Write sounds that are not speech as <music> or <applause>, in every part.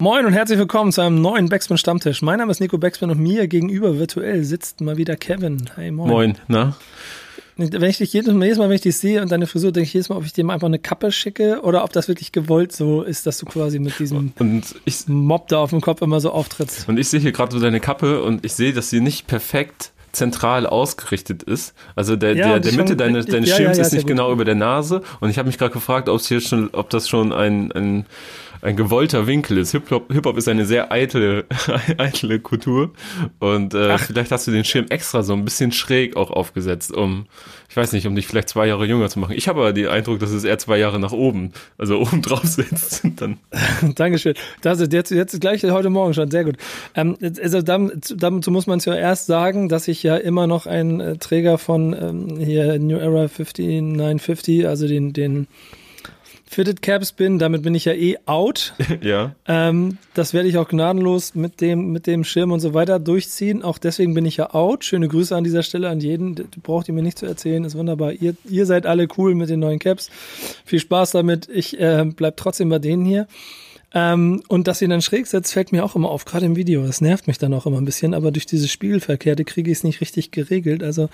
Moin und herzlich willkommen zu einem neuen Backspin Stammtisch. Mein Name ist Nico Backspin und mir gegenüber virtuell sitzt mal wieder Kevin. Hi, moin. Moin, na? Wenn ich dich jedes Mal, jedes Mal, wenn ich dich sehe und deine Frisur, denke ich jedes Mal, ob ich dir einfach eine Kappe schicke oder ob das wirklich gewollt so ist, dass du quasi mit diesem <laughs> und ich, Mob da auf dem Kopf immer so auftrittst. Und ich sehe hier gerade so deine Kappe und ich sehe, dass sie nicht perfekt zentral ausgerichtet ist. Also der, ja, der, der Mitte deines, deines ja, Schirms ja, ist nicht genau über der Nase. Und ich habe mich gerade gefragt, ob hier schon, ob das schon ein, ein ein gewollter Winkel ist. Hip-Hop Hip -Hop ist eine sehr eitle, <laughs> eitle Kultur. Und äh, vielleicht hast du den Schirm extra so ein bisschen schräg auch aufgesetzt, um, ich weiß nicht, um dich vielleicht zwei Jahre jünger zu machen. Ich habe aber den Eindruck, dass es eher zwei Jahre nach oben, also <laughs> oben drauf sitzt. Dann. <laughs> Dankeschön. Das ist jetzt, jetzt gleich heute Morgen schon, sehr gut. Ähm, also dazu muss man es ja erst sagen, dass ich ja immer noch ein äh, Träger von ähm, hier New Era 5950, also den, den Fitted Caps bin, damit bin ich ja eh out. <laughs> ja. Ähm, das werde ich auch gnadenlos mit dem, mit dem Schirm und so weiter durchziehen. Auch deswegen bin ich ja out. Schöne Grüße an dieser Stelle an jeden. Du braucht ihr mir nicht zu erzählen, ist wunderbar. Ihr, ihr seid alle cool mit den neuen Caps. Viel Spaß damit. Ich äh, bleib trotzdem bei denen hier. Ähm, und dass ihr dann schräg setzt, fällt mir auch immer auf, gerade im Video. Das nervt mich dann auch immer ein bisschen, aber durch diese Spiegelverkehrte kriege ich es nicht richtig geregelt. Also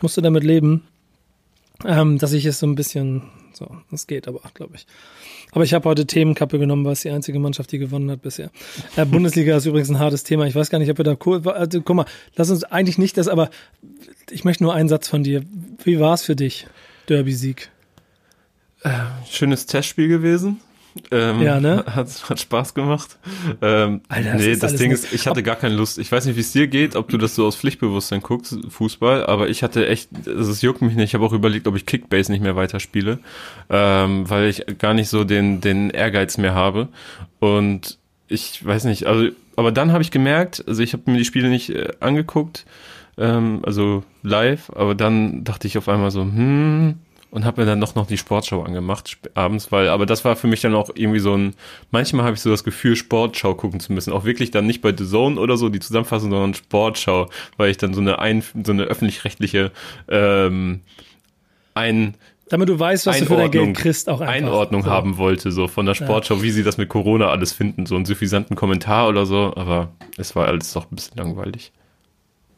musst du damit leben, ähm, dass ich es so ein bisschen so, das geht aber, glaube ich. Aber ich habe heute Themenkappe genommen, weil es die einzige Mannschaft, die gewonnen hat bisher. Äh, Bundesliga ist übrigens ein hartes Thema. Ich weiß gar nicht, ob wir da cool. Also, guck mal, lass uns eigentlich nicht das, aber ich möchte nur einen Satz von dir. Wie war es für dich, Derby-Sieg? Äh, schönes Testspiel gewesen. Ähm, ja, ne? <laughs> Hat, hat Spaß gemacht. Ähm, Alter, das nee, das Ding ist, ich hatte gar keine Lust. Ich weiß nicht, wie es dir geht, ob du das so aus Pflichtbewusstsein guckst, Fußball, aber ich hatte echt, also es juckt mich nicht. Ich habe auch überlegt, ob ich Kickbase nicht mehr weiterspiele, ähm, weil ich gar nicht so den, den Ehrgeiz mehr habe. Und ich weiß nicht, also, aber dann habe ich gemerkt, also ich habe mir die Spiele nicht äh, angeguckt, ähm, also live, aber dann dachte ich auf einmal so, hm, und habe mir dann noch noch die Sportschau angemacht abends, weil aber das war für mich dann auch irgendwie so ein manchmal habe ich so das Gefühl Sportschau gucken zu müssen, auch wirklich dann nicht bei The Zone oder so die Zusammenfassung, sondern Sportschau, weil ich dann so eine ein, so eine öffentlich-rechtliche ähm, ein damit du weißt, was Einordnung, du für dein Geld kriegst, auch einfach. Einordnung so. haben wollte, so von der Sportschau, ja. wie sie das mit Corona alles finden, so einen suffisanten Kommentar oder so, aber es war alles doch ein bisschen langweilig.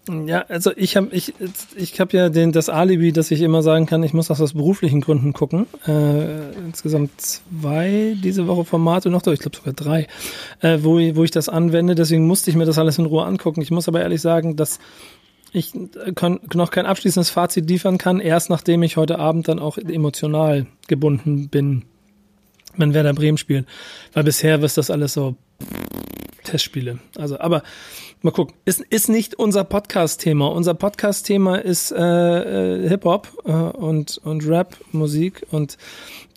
Ja, also ich habe ich, ich hab ja den, das Alibi, dass ich immer sagen kann, ich muss das aus beruflichen Gründen gucken. Äh, insgesamt zwei diese Woche Formate noch, ich glaube sogar drei, äh, wo, wo ich das anwende. Deswegen musste ich mir das alles in Ruhe angucken. Ich muss aber ehrlich sagen, dass ich noch kein abschließendes Fazit liefern kann, erst nachdem ich heute Abend dann auch emotional gebunden bin, wenn Werder Bremen spielt. Weil bisher ist das alles so Testspiele. Also, aber Mal gucken. Ist, ist nicht unser Podcast-Thema. Unser Podcast-Thema ist äh, äh, Hip-Hop äh, und, und Rap-Musik und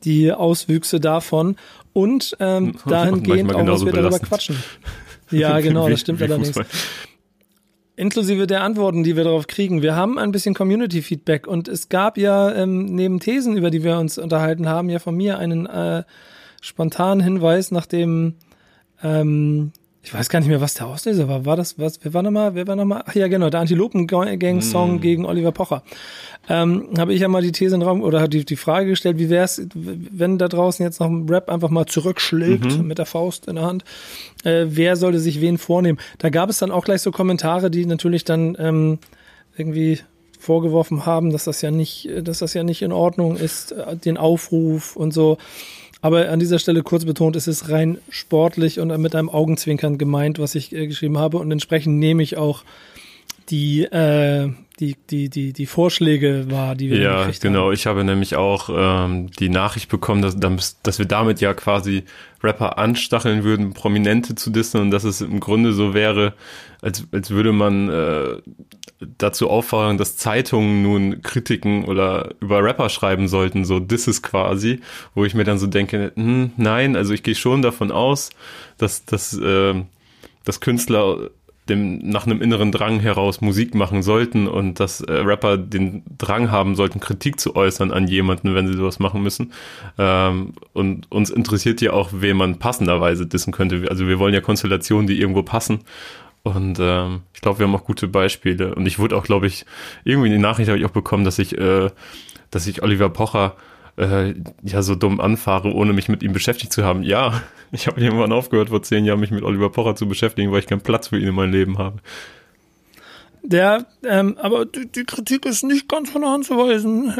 die Auswüchse davon. Und ähm, dahingehend auch, was wir darüber quatschen. <laughs> Ja, genau, das stimmt allerdings. Inklusive der Antworten, die wir darauf kriegen. Wir haben ein bisschen Community-Feedback und es gab ja ähm, neben Thesen, über die wir uns unterhalten haben, ja von mir einen äh, spontanen Hinweis, nachdem ähm, ich weiß gar nicht mehr, was der Auslöser war. War das, was, wer war nochmal, wer war nochmal? Ach ja, genau, der Antilopen-Gang-Song mm. gegen Oliver Pocher. Ähm, habe ich ja mal die These in den Raum, oder die, die Frage gestellt, wie wäre es, wenn da draußen jetzt noch ein Rap einfach mal zurückschlägt mhm. mit der Faust in der Hand, äh, wer sollte sich wen vornehmen? Da gab es dann auch gleich so Kommentare, die natürlich dann ähm, irgendwie vorgeworfen haben, dass das ja nicht, dass das ja nicht in Ordnung ist, äh, den Aufruf und so. Aber an dieser Stelle kurz betont, es ist rein sportlich und mit einem Augenzwinkern gemeint, was ich äh, geschrieben habe. Und entsprechend nehme ich auch die, äh, die, die, die, die Vorschläge wahr, die wir Ja, genau. Haben. Ich habe nämlich auch ähm, die Nachricht bekommen, dass, dass wir damit ja quasi Rapper anstacheln würden, Prominente zu dissen und dass es im Grunde so wäre, als, als würde man äh, dazu auffordern, dass Zeitungen nun Kritiken oder über Rapper schreiben sollten, so ist quasi, wo ich mir dann so denke, hm, nein, also ich gehe schon davon aus, dass, dass, äh, dass Künstler dem nach einem inneren Drang heraus Musik machen sollten und dass äh, Rapper den Drang haben sollten, Kritik zu äußern an jemanden, wenn sie sowas machen müssen. Ähm, und uns interessiert ja auch, wen man passenderweise dissen könnte. Also wir wollen ja Konstellationen, die irgendwo passen. Und ähm, ich glaube, wir haben auch gute Beispiele. Und ich wurde auch, glaube ich, irgendwie die Nachricht habe ich auch bekommen, dass ich, äh, dass ich Oliver Pocher äh, ja so dumm anfahre, ohne mich mit ihm beschäftigt zu haben. Ja, <laughs> Ich habe irgendwann aufgehört, vor zehn Jahren mich mit Oliver Pocher zu beschäftigen, weil ich keinen Platz für ihn in meinem Leben habe. Der, ähm, aber die, die Kritik ist nicht ganz von der Hand zu weisen,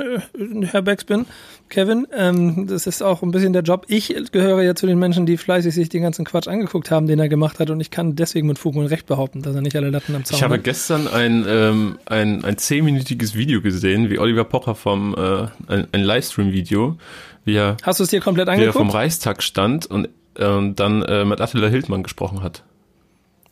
Herr Backspin, Kevin. Ähm, das ist auch ein bisschen der Job. Ich gehöre ja zu den Menschen, die fleißig sich den ganzen Quatsch angeguckt haben, den er gemacht hat, und ich kann deswegen mit Fug und Recht behaupten, dass er nicht alle Latten am Zaun Ich habe hat. gestern ein, ähm, ein, ein zehnminütiges Video gesehen, wie Oliver Pocher vom, äh, ein, ein Livestream-Video, wie er, Hast du es dir komplett wie er vom angeguckt? Reichstag stand und äh, dann äh, mit Attila Hildmann gesprochen hat.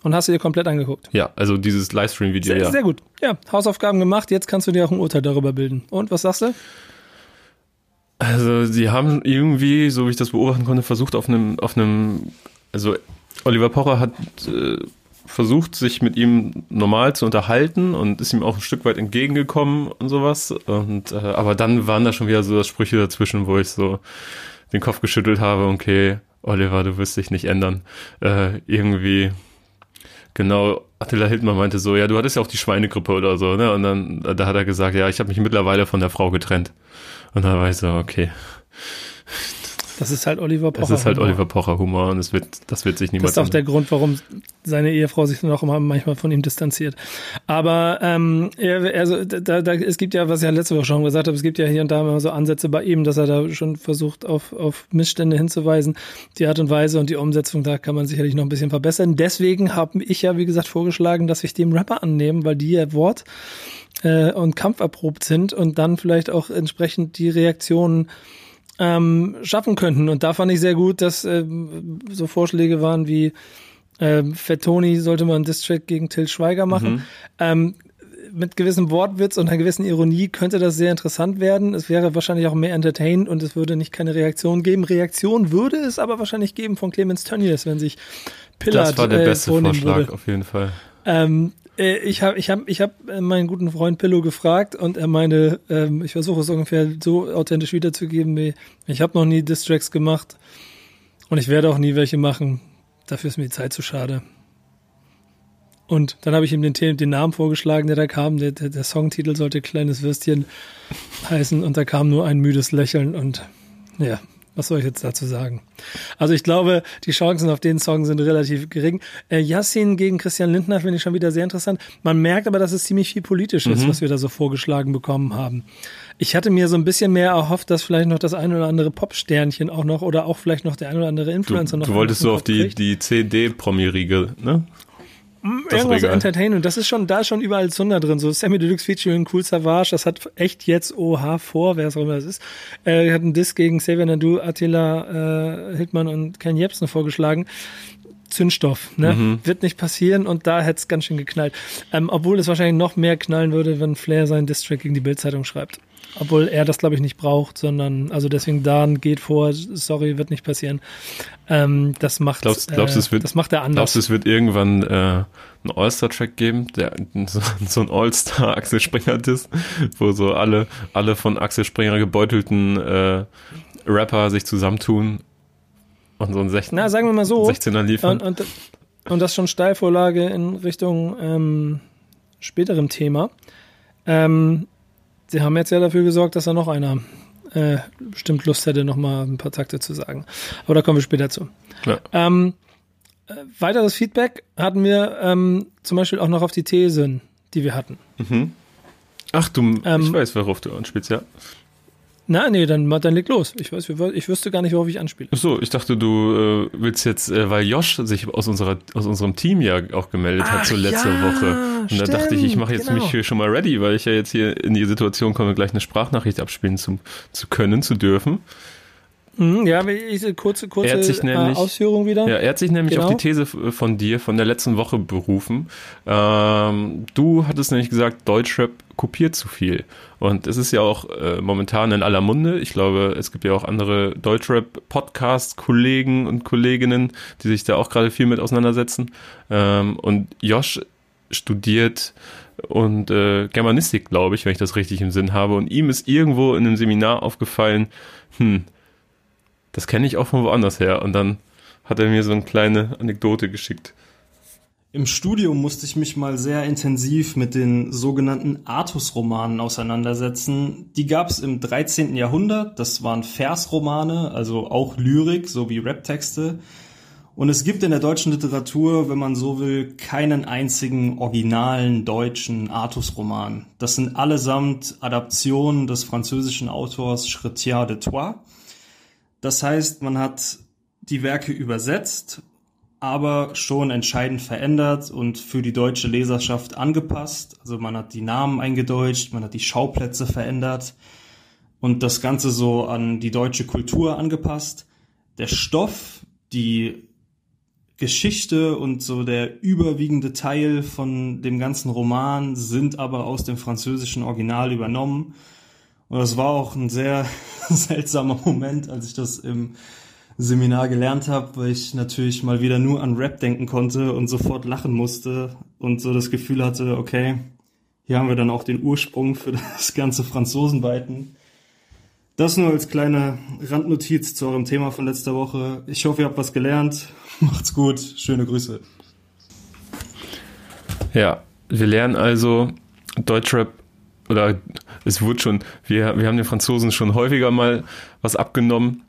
Und hast du dir komplett angeguckt? Ja, also dieses Livestream-Video, Sehr, ja. sehr gut. Ja, Hausaufgaben gemacht. Jetzt kannst du dir auch ein Urteil darüber bilden. Und was sagst du? Also sie haben irgendwie, so wie ich das beobachten konnte, versucht auf einem, auf einem, also Oliver Pocher hat äh, versucht, sich mit ihm normal zu unterhalten und ist ihm auch ein Stück weit entgegengekommen und sowas. Und äh, aber dann waren da schon wieder so Sprüche dazwischen, wo ich so den Kopf geschüttelt habe, okay, Oliver, du wirst dich nicht ändern. Äh, irgendwie, genau, Attila Hildmann meinte so, ja, du hattest ja auch die Schweinegrippe oder so, ne? Und dann, da hat er gesagt, ja, ich habe mich mittlerweile von der Frau getrennt. Und dann war ich so, okay, Das ist halt Oliver Pocher. es ist halt Humor. Oliver Pocher Humor und es wird, das wird sich Das niemals ist auch der. Grund, warum seine Ehefrau sich auch immer manchmal von ihm distanziert. Aber ähm, er, also da, da, es gibt ja, was ich ja letzte Woche schon gesagt habe, es gibt ja hier und da immer so Ansätze bei ihm, dass er da schon versucht, auf, auf Missstände hinzuweisen. Die Art und Weise und die Umsetzung, da kann man sicherlich noch ein bisschen verbessern. Deswegen habe ich ja, wie gesagt, vorgeschlagen, dass ich dem Rapper annehmen, weil die ja Wort äh, und Kampf erprobt sind und dann vielleicht auch entsprechend die Reaktionen ähm, schaffen könnten. Und da fand ich sehr gut, dass ähm, so Vorschläge waren wie ähm, Fettoni sollte man einen Distrack gegen Till Schweiger machen. Ähm, mit gewissem Wortwitz und einer gewissen Ironie könnte das sehr interessant werden. Es wäre wahrscheinlich auch mehr entertained und es würde nicht keine Reaktion geben. Reaktion würde es aber wahrscheinlich geben von Clemens Tönnies, wenn sich Pillard Das war der äh, beste vornehmen Vorschlag, würde. auf jeden Fall. Ähm, äh, ich habe ich hab, ich hab äh, meinen guten Freund Pillow gefragt und er meinte, ähm, ich versuche es ungefähr so authentisch wiederzugeben, wie ich habe noch nie Distracks gemacht und ich werde auch nie welche machen. Dafür ist mir die Zeit zu schade. Und dann habe ich ihm den, den Namen vorgeschlagen, der da kam. Der, der, der Songtitel sollte Kleines Würstchen heißen und da kam nur ein müdes Lächeln und ja, was soll ich jetzt dazu sagen? Also ich glaube, die Chancen auf den Song sind relativ gering. Äh, Yassin gegen Christian Lindner finde ich schon wieder sehr interessant. Man merkt aber, dass es ziemlich viel politisch ist, was wir da so vorgeschlagen bekommen haben. Ich hatte mir so ein bisschen mehr erhofft, dass vielleicht noch das ein oder andere Popsternchen auch noch oder auch vielleicht noch der ein oder andere Du, Influencer noch du wolltest so auf die, kriegt. die CD-Promi-Riege, ne? Das Irgendwas Regal. Entertainment. Das ist schon, da ist schon überall Zunder drin. So Sammy Deluxe featuring Cool Savage, das hat echt jetzt OH vor, wer es auch immer das ist. Äh, hat einen Diss gegen Xavier Nadu, Attila äh, Hildmann und Ken Jebsen vorgeschlagen. Zündstoff, ne? Mhm. Wird nicht passieren und da hätte es ganz schön geknallt. Ähm, obwohl es wahrscheinlich noch mehr knallen würde, wenn Flair seinen Distrack gegen die Bildzeitung schreibt. Obwohl er das, glaube ich, nicht braucht, sondern, also deswegen Dan geht vor, sorry, wird nicht passieren. Ähm, das macht, Glaubst- glaubst äh, es wird- das macht er anders. Glaubst du, es wird irgendwann äh, einen All-Star-Track geben, der <laughs> so, so ein All-Star Axel Springer-Diss, wo so alle, alle von Axel Springer gebeutelten äh, Rapper sich zusammentun und so ein 16, Na, sagen wir mal so. 16er liefern? Und, und, und das schon Steilvorlage in Richtung ähm, späterem Thema. Ähm, sie haben jetzt ja dafür gesorgt, dass da noch einer äh, bestimmt Lust hätte, noch mal ein paar Takte zu sagen. Aber da kommen wir später zu. Ja. Ähm, äh, weiteres Feedback hatten wir ähm, zum Beispiel auch noch auf die Thesen, die wir hatten. Ach du, Ähm, ich weiß, worauf du anspielst, ja. Na, nee, dann, dann leg los. Ich weiß, ich wüsste gar nicht, worauf ich anspiele. Ach so, ich dachte, du äh, willst jetzt, äh, weil Josh sich aus unserer aus unserem Team ja auch gemeldet hat Ach zur letzte ja, Woche. Und da dachte ich, ich mache jetzt stimmt, mich hier schon mal ready, weil ich ja jetzt hier in die Situation komme, gleich eine Sprachnachricht abspielen zu, zu können, zu dürfen. Mhm, ja, ich, kurze, kurze Er hat sich äh, nämlich- Ausführung wieder. Ja, er hat sich nämlich Genau. auf die These von dir von der letzten Woche berufen. Ähm, du hattest nämlich gesagt, Deutschrap kopiert zu viel. Und es ist ja auch äh, momentan in aller Munde. Ich glaube, es gibt ja auch andere Deutschrap-Podcast-Kollegen und Kolleginnen, die sich da auch gerade viel mit auseinandersetzen. Ähm, und Josh studiert und äh, Germanistik, glaube ich, wenn ich das richtig im Sinn habe. Und ihm ist irgendwo in einem Seminar aufgefallen, hm, das kenne ich auch von woanders her. Und dann hat er mir so eine kleine Anekdote geschickt. Im Studium musste ich mich mal sehr intensiv mit den sogenannten Artus-Romanen auseinandersetzen. Die gab es im 13. Jahrhundert. Das waren Versromane, also auch Lyrik sowie Raptexte. Und es gibt in der deutschen Literatur, wenn man so will, keinen einzigen originalen deutschen Artus-Roman. Das sind allesamt Adaptionen des französischen Autors Chrétien de Troyes. Das heißt, man hat die Werke übersetzt, aber schon entscheidend verändert und für die deutsche Leserschaft angepasst. Also man hat die Namen eingedeutscht, man hat die Schauplätze verändert und das Ganze so an die deutsche Kultur angepasst. Der Stoff, die Geschichte und so der überwiegende Teil von dem ganzen Roman sind aber aus dem französischen Original übernommen. Und das war auch ein sehr <laughs> seltsamer Moment, als ich das im Seminar gelernt habe, weil ich natürlich mal wieder nur an Rap denken konnte und sofort lachen musste und so das Gefühl hatte, okay, hier haben wir dann auch den Ursprung für <laughs> das ganze Franzosenweiten. Das nur als kleine Randnotiz zu eurem Thema von letzter Woche. Ich hoffe, ihr habt was gelernt. <laughs> Macht's gut. Schöne Grüße. Ja, wir lernen also Deutschrap oder es wurde schon, wir, wir haben den Franzosen schon häufiger mal was abgenommen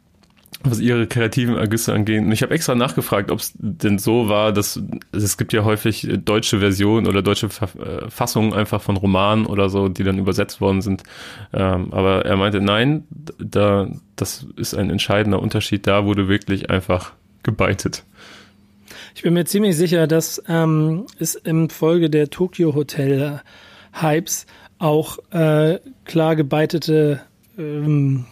was ihre kreativen Ergüsse angeht. Und ich habe extra nachgefragt, ob es denn so war, dass es gibt ja häufig deutsche Versionen oder deutsche äh, Fassungen einfach von Romanen oder so, die dann übersetzt worden sind. Ähm, aber er meinte, nein, da, das ist ein entscheidender Unterschied. Da wurde wirklich einfach gebeitet. Ich bin mir ziemlich sicher, dass ähm, es im Folge der Tokyo Hotel Hypes auch äh, klar gebeitete ähm,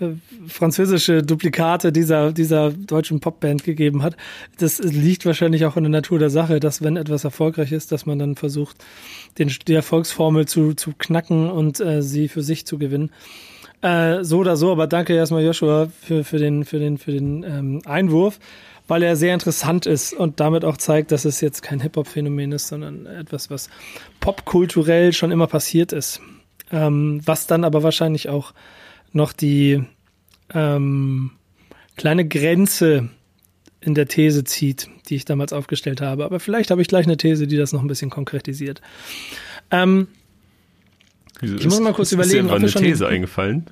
äh, französische Duplikate dieser, dieser deutschen Popband gegeben hat. Das liegt wahrscheinlich auch in der Natur der Sache, dass wenn etwas erfolgreich ist, dass man dann versucht, den, die Erfolgsformel zu, zu knacken und äh, sie für sich zu gewinnen. Äh, so oder so, aber danke erstmal Joshua für, für den, für den, für den ähm, Einwurf, weil er sehr interessant ist und damit auch zeigt, dass es jetzt kein Hip-Hop-Phänomen ist, sondern etwas, was popkulturell schon immer passiert ist. Ähm, was dann aber wahrscheinlich auch noch die ähm, kleine Grenze in der These zieht, die ich damals aufgestellt habe. Aber vielleicht habe ich gleich eine These, die das noch ein bisschen konkretisiert. Ähm, ich muss mal kurz ist, überlegen. Ist dir eine These eingefallen?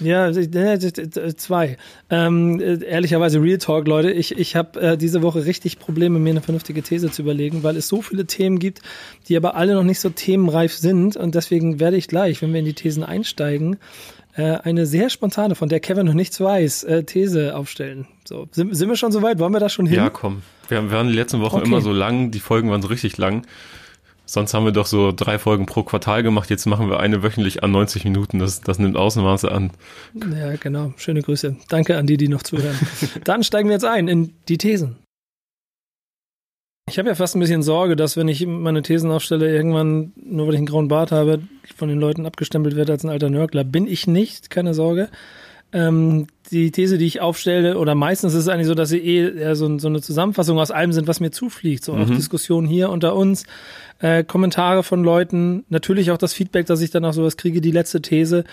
Ja, zwei. Ähm, ehrlicherweise Real Talk, Leute. Ich, ich habe äh, diese Woche richtig Probleme, mir eine vernünftige These zu überlegen, weil es so viele Themen gibt, die aber alle noch nicht so themenreif sind. Und deswegen werde ich gleich, wenn wir in die Thesen einsteigen, äh, eine sehr spontane, von der Kevin noch nichts weiß, äh, These aufstellen. So, sind, sind wir schon soweit? Wollen wir da schon hin? Ja, komm. Wir, wir waren die letzten Wochen okay. immer so lang, die Folgen waren so richtig lang. Sonst haben wir doch so drei Folgen pro Quartal gemacht. Jetzt machen wir eine wöchentlich an 90 Minuten. Das, das nimmt Außenmaße an. Ja, genau. Schöne Grüße. Danke an die, die noch zuhören. <laughs> Dann steigen wir jetzt ein in die Thesen. Ich habe ja fast ein bisschen Sorge, dass wenn ich meine Thesen aufstelle, irgendwann, nur weil ich einen grauen Bart habe, von den Leuten abgestempelt werde als ein alter Nörgler. Bin ich nicht, keine Sorge. Ähm, die These, die ich aufstelle, oder meistens ist es eigentlich so, dass sie eh so, so eine Zusammenfassung aus allem sind, was mir zufliegt. So mhm. auch Diskussionen hier unter uns, äh, Kommentare von Leuten, natürlich auch das Feedback, dass ich dann auch sowas kriege, die letzte These.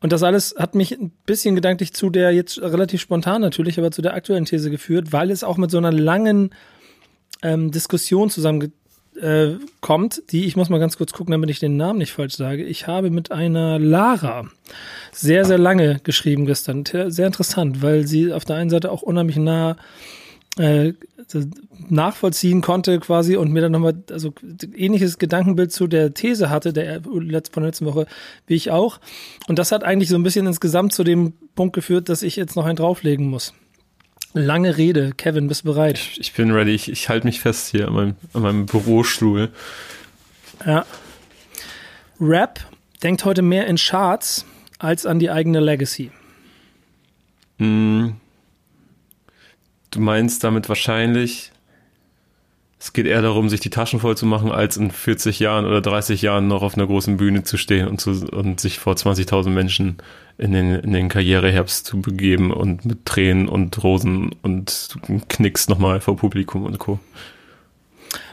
Und das alles hat mich ein bisschen gedanklich zu der jetzt relativ spontan natürlich, aber zu der aktuellen These geführt, weil es auch mit so einer langen ähm, Diskussion zusammen äh, kommt, die ich muss mal ganz kurz gucken, damit ich den Namen nicht falsch sage. Ich habe mit einer Lara sehr, sehr lange geschrieben gestern. Sehr interessant, weil sie auf der einen Seite auch unheimlich nah äh, nachvollziehen konnte quasi und mir dann nochmal also ähnliches Gedankenbild zu der These hatte, der von der letzten Woche, wie ich auch. Und das hat eigentlich so ein bisschen insgesamt zu dem Punkt geführt, dass ich jetzt noch einen drauflegen muss. Lange Rede. Kevin, bist du bereit? Ich, ich bin ready. Ich, ich halte mich fest hier an meinem, an meinem Bürostuhl. Ja. Rap denkt heute mehr in Charts als an die eigene Legacy. Mm. Du meinst damit wahrscheinlich, es geht eher darum, sich die Taschen voll zu machen, als in 40 Jahren oder 30 Jahren noch auf einer großen Bühne zu stehen und, zu, und sich vor 20.000 Menschen in den, in den Karriereherbst zu begeben und mit Tränen und Rosen und Knicks nochmal vor Publikum und Co.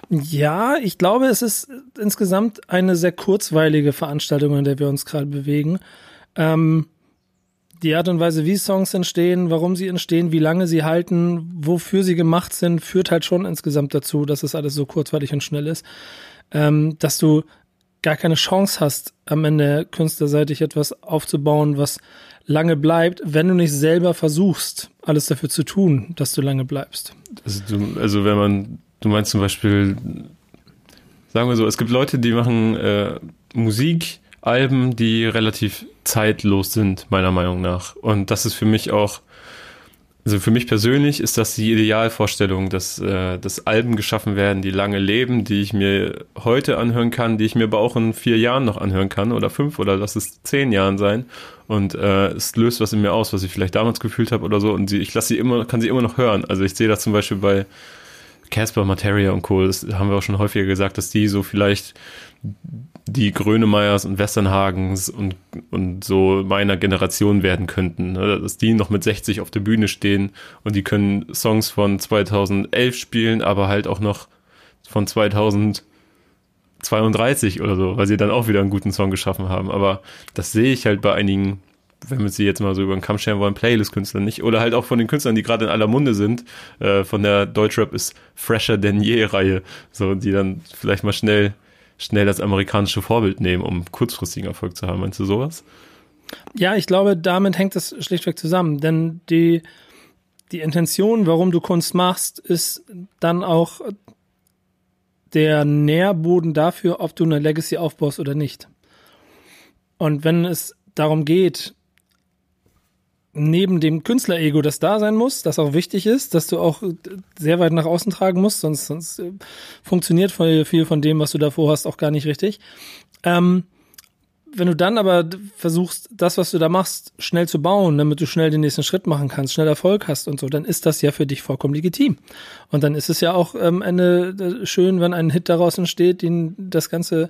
Ja, ich glaube, es ist insgesamt eine sehr kurzweilige Veranstaltung, in der wir uns gerade bewegen. Ähm, die Art und Weise, wie Songs entstehen, warum sie entstehen, wie lange sie halten, wofür sie gemacht sind, führt halt schon insgesamt dazu, dass es alles so kurzweilig und schnell ist, ähm, dass du gar keine Chance hast, am Ende künstlerseitig etwas aufzubauen, was lange bleibt, wenn du nicht selber versuchst, alles dafür zu tun, dass du lange bleibst. Also, du, also wenn man, du meinst zum Beispiel, sagen wir so, es gibt Leute, die machen äh, Musikalben, die relativ zeitlos sind, meiner Meinung nach. Und das ist für mich auch also für mich persönlich ist das die Idealvorstellung, dass, äh, dass Alben geschaffen werden, die lange leben, die ich mir heute anhören kann, die ich mir aber auch in vier Jahren noch anhören kann oder fünf oder lass es zehn Jahren sein. Und äh, es löst was in mir aus, was ich vielleicht damals gefühlt habe oder so. Und sie, ich lasse sie immer, kann sie immer noch hören. Also ich sehe das zum Beispiel bei Casper, Materia und Co. Das haben wir auch schon häufiger gesagt, dass die so vielleicht die Grönemeyers und Westernhagens und, und so meiner Generation werden könnten. Ne? Dass die noch mit 60 auf der Bühne stehen und die können Songs von 2011 spielen, aber halt auch noch von 2032 oder so, weil sie dann auch wieder einen guten Song geschaffen haben. Aber das sehe ich halt bei einigen, wenn wir sie jetzt mal so über den Kamm scheren wollen, Playlist-Künstlern nicht. Oder halt auch von den Künstlern, die gerade in aller Munde sind, äh, von der Deutschrap ist Fresher denn je Reihe, so, die dann vielleicht mal schnell schnell das amerikanische Vorbild nehmen, um kurzfristigen Erfolg zu haben. Meinst du sowas? Ja, ich glaube, damit hängt das schlichtweg zusammen, denn die, die Intention, warum du Kunst machst, ist dann auch der Nährboden dafür, ob du eine Legacy aufbaust oder nicht. Und wenn es darum geht, neben dem Künstlerego, das da sein muss, das auch wichtig ist, dass du auch sehr weit nach außen tragen musst, sonst, sonst äh, funktioniert viel von dem, was du davor hast, auch gar nicht richtig. Ähm, wenn du dann aber versuchst, das, was du da machst, schnell zu bauen, damit du schnell den nächsten Schritt machen kannst, schnell Erfolg hast und so, dann ist das ja für dich vollkommen legitim. Und dann ist es ja auch am Ende äh, schön, wenn ein Hit daraus entsteht, den das ganze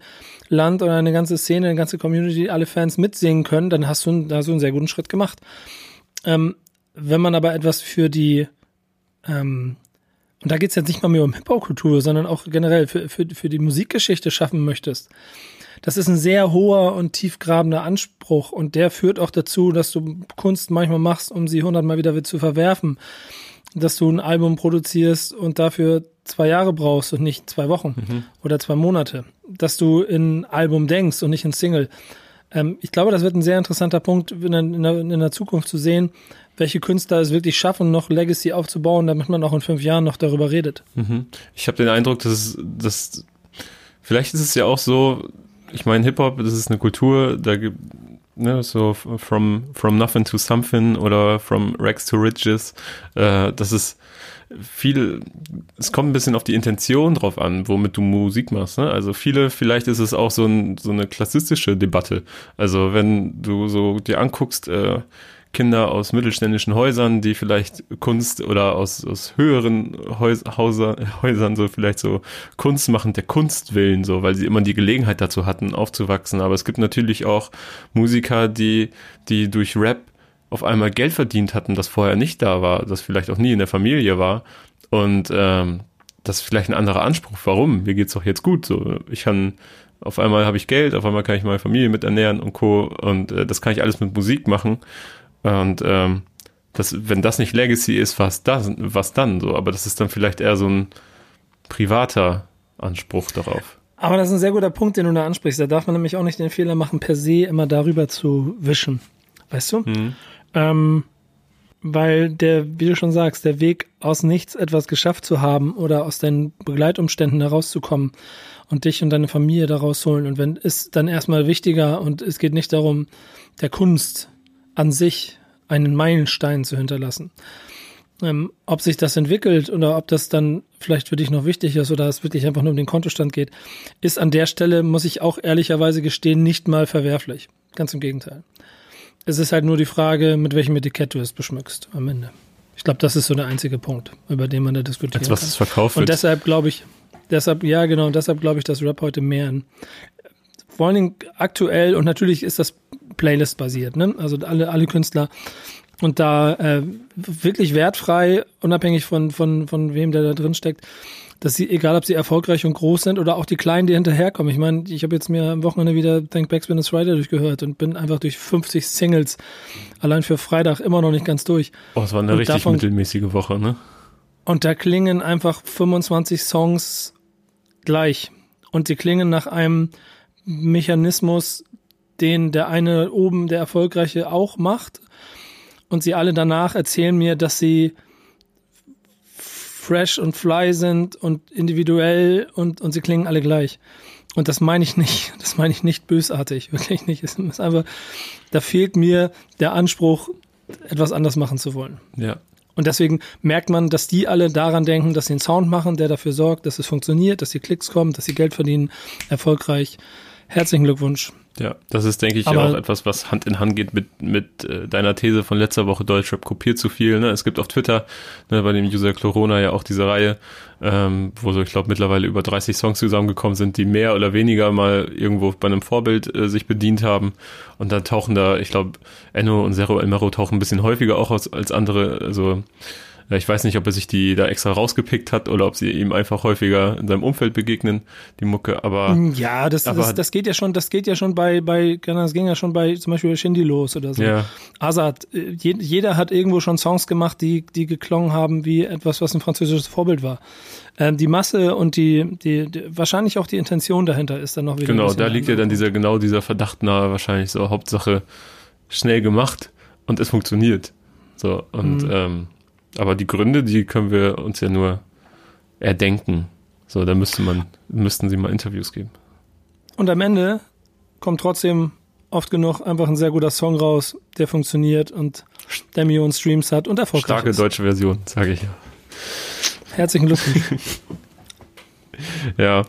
Land oder eine ganze Szene, eine ganze Community, alle Fans mitsingen können, dann hast du, da du einen sehr guten Schritt gemacht. Ähm, wenn man aber etwas für die, ähm, und da geht's jetzt nicht mal mehr um Hip-Hop-Kultur, sondern auch generell für, für, für die Musikgeschichte schaffen möchtest, das ist ein sehr hoher und tiefgrabender Anspruch und der führt auch dazu, dass du Kunst manchmal machst, um sie hundertmal wieder zu verwerfen. Dass du ein Album produzierst und dafür zwei Jahre brauchst und nicht zwei Wochen mhm. oder zwei Monate. Dass du in Album denkst und nicht in Single. Ähm, ich glaube, das wird ein sehr interessanter Punkt in der, in, in der, Zukunft zu sehen, welche Künstler es wirklich schaffen, noch Legacy aufzubauen, damit man auch in fünf Jahren noch darüber redet. Mhm. Ich habe den Eindruck, dass, dass vielleicht ist es ja auch so, ich meine, Hip-Hop, das ist eine Kultur, da gibt ne, so from, from nothing to something oder from rags to riches, äh, das ist viel, es kommt ein bisschen auf die Intention drauf an, womit du Musik machst. Ne? Also viele, vielleicht ist es auch so, ein, so eine klassistische Debatte. Also wenn du so dir anguckst, äh, Kinder aus mittelständischen Häusern, die vielleicht Kunst oder aus, aus höheren Häus Hauser, Häusern so vielleicht so Kunst machen, der Kunst willen, so, weil sie immer die Gelegenheit dazu hatten, aufzuwachsen. Aber es gibt natürlich auch Musiker, die, die durch Rap auf einmal Geld verdient hatten, das vorher nicht da war, das vielleicht auch nie in der Familie war. Und ähm, das ist vielleicht ein anderer Anspruch. Warum? Mir geht's doch jetzt gut. So, ich kann auf einmal habe ich Geld, auf einmal kann ich meine Familie mit ernähren und co. Und äh, das kann ich alles mit Musik machen. Und ähm, das, wenn das nicht Legacy ist, was das, was dann so? Aber das ist dann vielleicht eher so ein privater Anspruch darauf. Aber das ist ein sehr guter Punkt, den du da ansprichst. Da darf man nämlich auch nicht den Fehler machen, per se immer darüber zu wischen. Weißt du? Mhm. Ähm, weil der, wie du schon sagst, der Weg aus nichts etwas geschafft zu haben oder aus deinen Begleitumständen herauszukommen und dich und deine Familie daraus holen. Und wenn ist dann erstmal wichtiger und es geht nicht darum, der Kunst an sich einen Meilenstein zu hinterlassen. Ähm, ob sich das entwickelt oder ob das dann vielleicht für dich noch wichtig ist oder es wirklich einfach nur um den Kontostand geht, ist an der Stelle, muss ich auch ehrlicherweise gestehen, nicht mal verwerflich. Ganz im Gegenteil. Es ist halt nur die Frage, mit welchem Etikett du es beschmückst am Ende. Ich glaube, das ist so der einzige Punkt, über den man da diskutieren Als was kann. es verkauft wird. Und deshalb glaube ich, deshalb, ja genau, und deshalb glaube ich, dass Rap heute mehr ein, vor allen Dingen aktuell und natürlich ist das Playlist-basiert, ne? Also alle, alle Künstler und da äh, wirklich wertfrei, unabhängig von, von, von wem der da drin steckt, dass sie, egal ob sie erfolgreich und groß sind oder auch die Kleinen, die hinterherkommen. Ich meine, ich habe jetzt mir am Wochenende wieder Thank Backspin is Friday durchgehört und bin einfach durch 50 Singles allein für Freitag immer noch nicht ganz durch. Oh, es war eine und richtig davon, mittelmäßige Woche, ne? Und da klingen einfach 25 Songs gleich. Und sie klingen nach einem Mechanismus, den der eine oben, der Erfolgreiche, auch macht. Und sie alle danach erzählen mir, dass sie fresh und fly sind und individuell und, und sie klingen alle gleich. Und das meine ich nicht, <laughs> das meine ich nicht bösartig, wirklich nicht. Es ist einfach, da fehlt mir der Anspruch, etwas anders machen zu wollen. Ja. Und deswegen merkt man, dass die alle daran denken, dass sie einen Sound machen, der dafür sorgt, dass es funktioniert, dass die Klicks kommen, dass sie Geld verdienen, erfolgreich. Herzlichen Glückwunsch. Ja, das ist, denke ich, Aber- auch etwas, was Hand in Hand geht mit, mit äh, deiner These von letzter Woche, Deutschrap kopiert zu viel. Ne? Es gibt auf Twitter ne, bei dem User Corona ja auch diese Reihe, ähm, wo so, ich glaube, mittlerweile über 30 Songs zusammengekommen sind, die mehr oder weniger mal irgendwo bei einem Vorbild äh, sich bedient haben. Und dann tauchen da, ich glaube, Enno und Zero Elmero tauchen ein bisschen häufiger auch als, als andere, also ja, ich weiß nicht, ob er sich die da extra rausgepickt hat oder ob sie ihm einfach häufiger in seinem Umfeld begegnen, die Mucke, aber Ja, das, Aber- das, das geht ja schon, das geht ja schon bei, bei, das ging ja schon bei zum Beispiel Shindy los oder so. ja, Azad, äh, je- jeder hat irgendwo schon Songs gemacht, die, die geklungen haben wie etwas, was ein französisches Vorbild war. Ähm, die Masse und die, die, die, wahrscheinlich auch die Intention dahinter ist dann noch wieder. Genau, da liegt ja dann dieser, genau dieser Verdacht nahe, wahrscheinlich so, Hauptsache schnell gemacht und es funktioniert. So, und, Mhm. ähm, aber die Gründe, die können wir uns ja nur erdenken. So, da müsste man, müssten sie mal Interviews geben. Und am Ende kommt trotzdem oft genug einfach ein sehr guter Song raus, der funktioniert und der Millionen Streams hat und erfolgreich Starke ist. deutsche Version, sage ich ja. Herzlichen Glückwunsch. <laughs> Ja,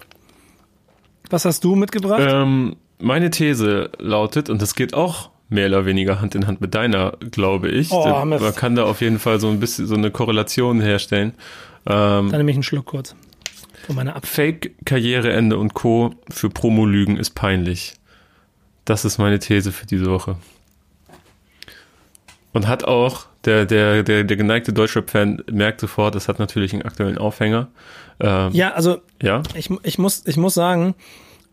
Was hast du mitgebracht? ähm, meine These lautet, und das geht auch mehr oder weniger Hand in Hand mit deiner, glaube ich. Oh, Da- man kann da auf jeden Fall so ein bisschen so eine Korrelation herstellen. Ähm, Dann nehme ich einen Schluck kurz. Von meiner Ab Fake, Karriereende und Co. für Promo-Lügen ist peinlich. Das ist meine These für diese Woche. Und hat auch, der, der, der, der geneigte Deutschrap-Fan merkt sofort, es hat natürlich einen aktuellen Aufhänger. Ähm, Ja, also ja? ich, ich, muss, ich muss sagen,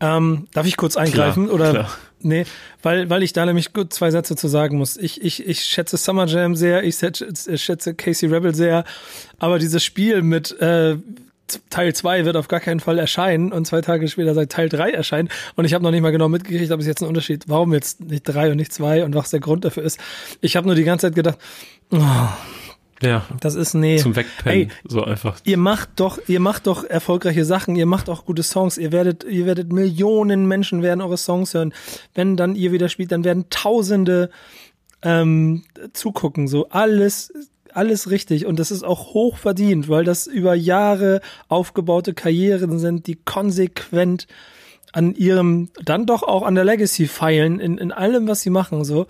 ähm, darf ich kurz eingreifen? Klar, oder klar. Nee, weil, weil ich da nämlich gut zwei Sätze zu sagen muss. Ich, ich, ich schätze Summer Jam sehr, ich schätze, schätze Casey Rebel sehr, aber dieses Spiel mit äh, Teil 2 wird auf gar keinen Fall erscheinen und zwei Tage später seit Teil 3 erscheinen und ich habe noch nicht mal genau mitgekriegt, ob es jetzt ein Unterschied, warum jetzt nicht drei und nicht zwei und was der Grund dafür ist. Ich habe nur die ganze Zeit gedacht, oh, Ja, das ist nee. zum Wegpennen. Ey, so einfach. Ihr macht doch, ihr macht doch erfolgreiche Sachen, ihr macht auch gute Songs, ihr werdet, ihr werdet Millionen Menschen werden eure Songs hören. Wenn dann ihr wieder spielt, dann werden Tausende ähm, zugucken. So alles, alles richtig und das ist auch hoch verdient, weil das über Jahre aufgebaute Karrieren sind, die konsequent an ihrem, dann doch auch an der Legacy feilen in, in allem, was sie machen, so.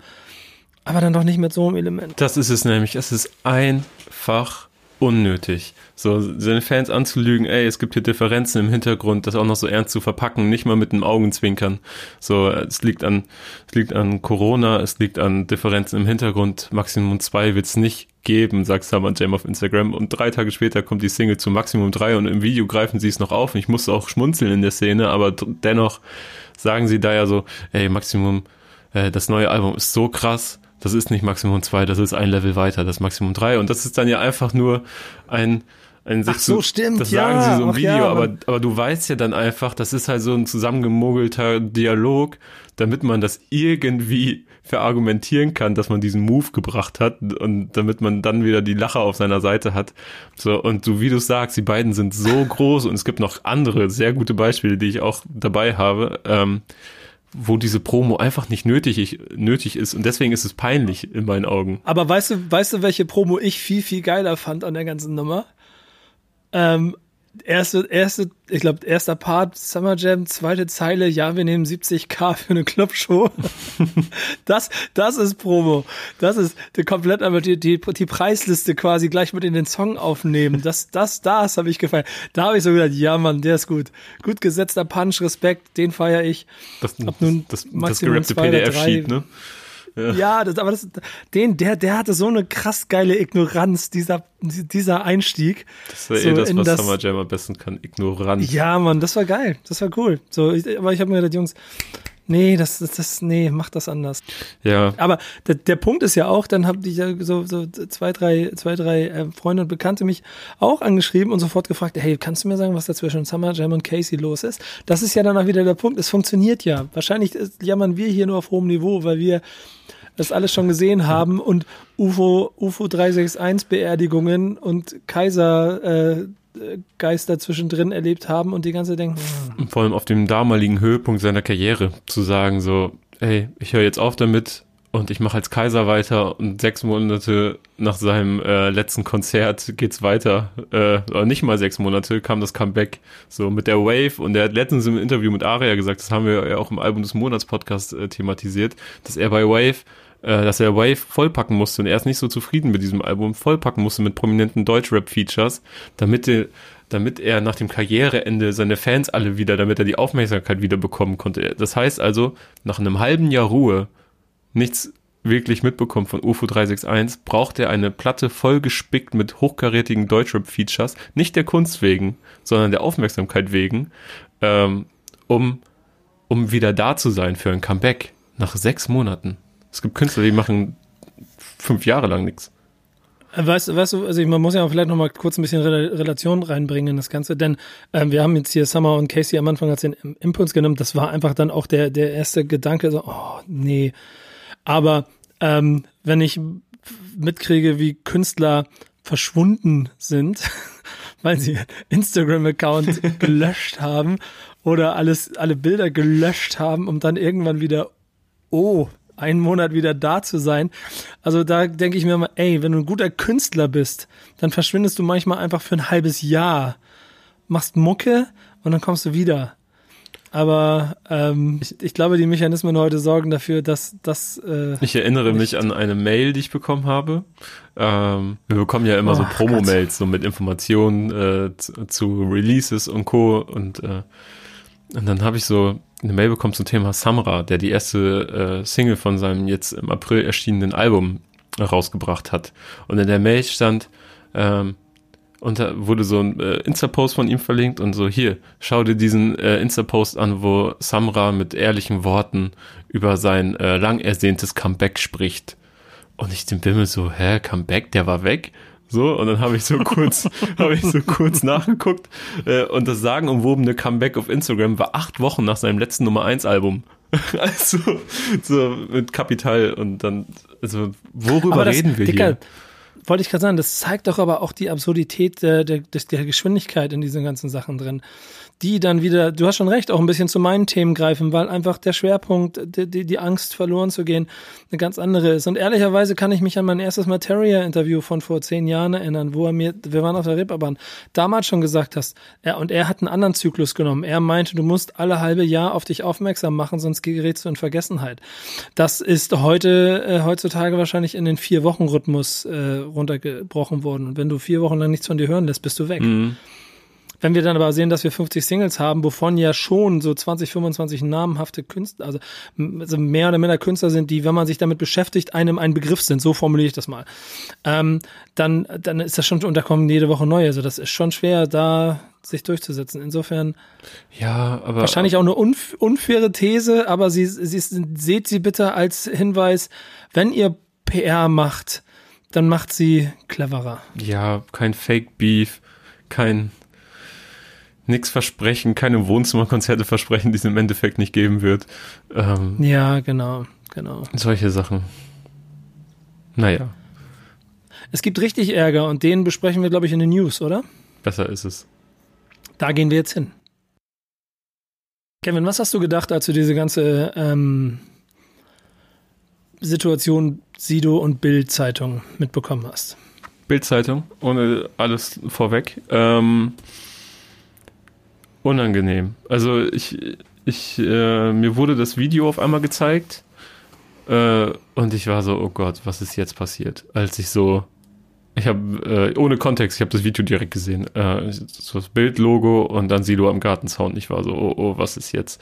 Aber dann doch nicht mit so einem Element. Das ist es nämlich. Es ist einfach unnötig. So, seine Fans anzulügen, ey, es gibt hier Differenzen im Hintergrund, das auch noch so ernst zu verpacken, nicht mal mit einem Augenzwinkern. So, es liegt an, es liegt an Corona, es liegt an Differenzen im Hintergrund. Maximum 2 wird's nicht geben, sagt Summer Jam auf Instagram. Und drei Tage später kommt die Single zu Maximum 3 und im Video greifen sie es noch auf. Ich musste auch schmunzeln in der Szene, aber dennoch sagen sie da ja so, ey, Maximum, äh, das neue Album ist so krass, das ist nicht Maximum 2, das ist ein Level weiter, das ist Maximum 3. Und das ist dann ja einfach nur ein, ein sich Ach so, zu- stimmt, Das ja, sagen sie so im Video, ja, aber, aber du weißt ja dann einfach, das ist halt so ein zusammengemogelter Dialog, damit man das irgendwie verargumentieren kann, dass man diesen Move gebracht hat und damit man dann wieder die Lacher auf seiner Seite hat. So, und so wie du sagst, die beiden sind so groß und es gibt noch andere sehr gute Beispiele, die ich auch dabei habe, ähm, wo diese Promo einfach nicht nötig, nötig ist und deswegen ist es peinlich in meinen Augen. Aber weißt du, weißt du, welche Promo ich viel, viel geiler fand an der ganzen Nummer? Ähm, erste, erste, ich glaube, erster Part, Summer Jam, zweite Zeile, ja, wir nehmen 70k für eine Clubshow. <laughs> das, das ist Promo. Das ist die komplett aber die, die, die Preisliste quasi gleich mit in den Song aufnehmen. Das, das, das habe ich gefallen. Da habe ich so gedacht, ja, Mann, der ist gut. Gut gesetzter Punch, Respekt, den feiere ich. Das, nun das, das Maximum gerappte PDF-Sheet, ne? Ja, das, aber das, den, der, der hatte so eine krass geile Ignoranz, dieser, dieser Einstieg. Das ist ja So eh das, was das- Summer Jam am besten kann. Ignorant. Ja, Mann, das war geil. Das war cool. So, ich, aber ich habe mir gedacht, Jungs, Nee, das, das, das, nee, mach das anders. Ja. Aber der, der Punkt ist ja auch, dann habe ich ja so, so zwei, drei, zwei, drei äh, Freunde und Bekannte mich auch angeschrieben und sofort gefragt, hey, kannst du mir sagen, was da zwischen Summer Jam und Casey los ist? Das ist ja dann auch wieder der Punkt. Es funktioniert ja. Wahrscheinlich jammern wir hier nur auf hohem Niveau, weil wir das alles schon gesehen haben und UFO, UFO 361 Beerdigungen und Kaiser äh, Geister zwischendrin erlebt haben und die ganze denken. Hm. Vor allem auf dem damaligen Höhepunkt seiner Karriere zu sagen, so, ey, ich höre jetzt auf damit und ich mache als Kaiser weiter und sechs Monate nach seinem äh, letzten Konzert geht's weiter. Äh, oder nicht mal sechs Monate kam das Comeback so mit der Wave und er hat letztens im Interview mit Aria gesagt, das haben wir ja auch im Album des Monats Podcast äh, thematisiert, dass er bei Wave äh, dass er Wave vollpacken musste und er ist nicht so zufrieden mit diesem Album, vollpacken musste mit prominenten Deutschrap-Features, damit er, damit er nach dem Karriereende seine Fans alle wieder, damit er die Aufmerksamkeit wieder bekommen konnte. Das heißt also, nach einem halben Jahr Ruhe, nichts wirklich mitbekommen von UFO 361, braucht er eine Platte vollgespickt mit hochkarätigen Deutschrap-Features, nicht der Kunst wegen, sondern der Aufmerksamkeit wegen, ähm, um, um wieder da zu sein für ein Comeback nach sechs Monaten. Es gibt Künstler, die machen fünf Jahre lang nichts. Weißt, weißt du, also man muss ja vielleicht noch mal kurz ein bisschen Relation reinbringen in das Ganze, denn ähm, wir haben jetzt hier Summer und Casey am Anfang als den Impuls genommen. Das war einfach dann auch der der erste Gedanke, so, oh nee. Aber ähm, wenn ich mitkriege, wie Künstler verschwunden sind, <laughs> weil sie Instagram-Account <laughs> gelöscht haben oder alles alle Bilder gelöscht haben, um dann irgendwann wieder oh einen Monat wieder da zu sein. Also da denke ich mir mal, ey, wenn du ein guter Künstler bist, dann verschwindest du manchmal einfach für ein halbes Jahr, machst Mucke und dann kommst du wieder. Aber ähm, ich, ich glaube, die Mechanismen heute sorgen dafür, dass das. Äh, ich erinnere mich an eine Mail, die ich bekommen habe. Ähm, wir bekommen ja immer oh, so Promo-Mails so mit Informationen äh, zu, zu, Releases und Co. Und, äh, und dann habe ich so eine Mail bekommen zum Thema Samra, der die erste äh, Single von seinem jetzt im April erschienenen Album rausgebracht hat. Und in der Mail stand, ähm, und da wurde so ein äh, Insta-Post von ihm verlinkt und so, hier, schau dir diesen äh, Insta-Post an, wo Samra mit ehrlichen Worten über sein äh, lang ersehntes Comeback spricht. Und ich den Bimmel so, hä, Comeback, der war weg? So, und dann habe ich so kurz, <laughs> habe ich so kurz nachgeguckt. Äh, und das sagenumwobene Comeback auf Instagram war acht Wochen nach seinem letzten Nummer 1 Album. <laughs> also, so mit Kapital und dann, also, worüber das, reden wir Dicker, hier? Wollte ich gerade sagen, das zeigt doch aber auch die Absurdität der, der, der Geschwindigkeit in diesen ganzen Sachen drin die dann wieder, du hast schon recht, auch ein bisschen zu meinen Themen greifen, weil einfach der Schwerpunkt, die, die, die Angst verloren zu gehen, eine ganz andere ist. Und ehrlicherweise kann ich mich an mein erstes Materia-Interview von vor zehn Jahren erinnern, wo er mir, wir waren auf der Reeperbahn, damals schon gesagt hast, er, und er hat einen anderen Zyklus genommen. Er meinte, du musst alle halbe Jahr auf dich aufmerksam machen, sonst gerätst du in Vergessenheit. Das ist heute, äh, heutzutage wahrscheinlich in den vier Wochen Rhythmus äh, runtergebrochen worden. Und wenn du vier Wochen lang nichts von dir hören lässt, bist du weg. Mhm. Wenn wir dann aber sehen, dass wir 50 Singles haben, wovon ja schon so 20, 25 namhafte Künstler, also, also mehr oder minder Künstler sind, die, wenn man sich damit beschäftigt, einem ein Begriff sind, so formuliere ich das mal, ähm, dann, dann ist das schon, und da kommen jede Woche neue. Also das ist schon schwer, da sich durchzusetzen. Insofern ja, aber wahrscheinlich auch eine unf unfaire These, aber sie, sie seht sie bitte als Hinweis, wenn ihr PR macht, dann macht sie cleverer. Ja, kein Fake Beef, kein nichts versprechen, keine Wohnzimmerkonzerte versprechen, die es im Endeffekt nicht geben wird. Ähm, ja, genau, genau. Solche Sachen. Naja. Es gibt richtig Ärger und den besprechen wir, glaube ich, in den News, oder? Besser ist es. Da gehen wir jetzt hin. Kevin, was hast du gedacht, als du diese ganze ähm, Situation Sido und Bild-Zeitung mitbekommen hast? Bild-Zeitung, ohne alles vorweg. Ähm, unangenehm. Also ich, ich, äh, mir wurde das Video auf einmal gezeigt äh, und ich war so, oh Gott, was ist jetzt passiert? Als ich so, ich habe äh, ohne Kontext, ich habe das Video direkt gesehen, äh, so das Bildlogo und dann Silo am Gartenzaun. Ich war so, oh, oh, was ist jetzt?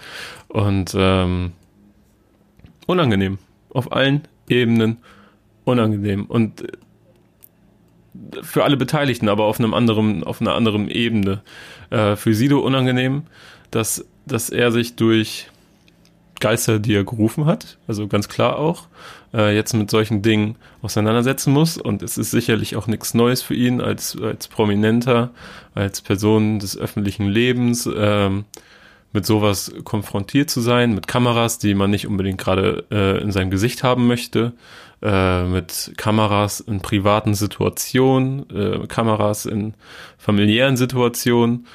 Und ähm, unangenehm auf allen Ebenen unangenehm und für alle Beteiligten, aber auf einem anderen, auf einer anderen Ebene. Äh, für Sido unangenehm, dass, dass er sich durch Geister, die er gerufen hat, also ganz klar auch, äh, jetzt mit solchen Dingen auseinandersetzen muss. Und es ist sicherlich auch nichts Neues für ihn als, als Prominenter, als Person des öffentlichen Lebens, ähm, mit sowas konfrontiert zu sein, mit Kameras, die man nicht unbedingt gerade äh, in seinem Gesicht haben möchte, äh, mit Kameras in privaten Situationen, äh, Kameras in familiären Situationen.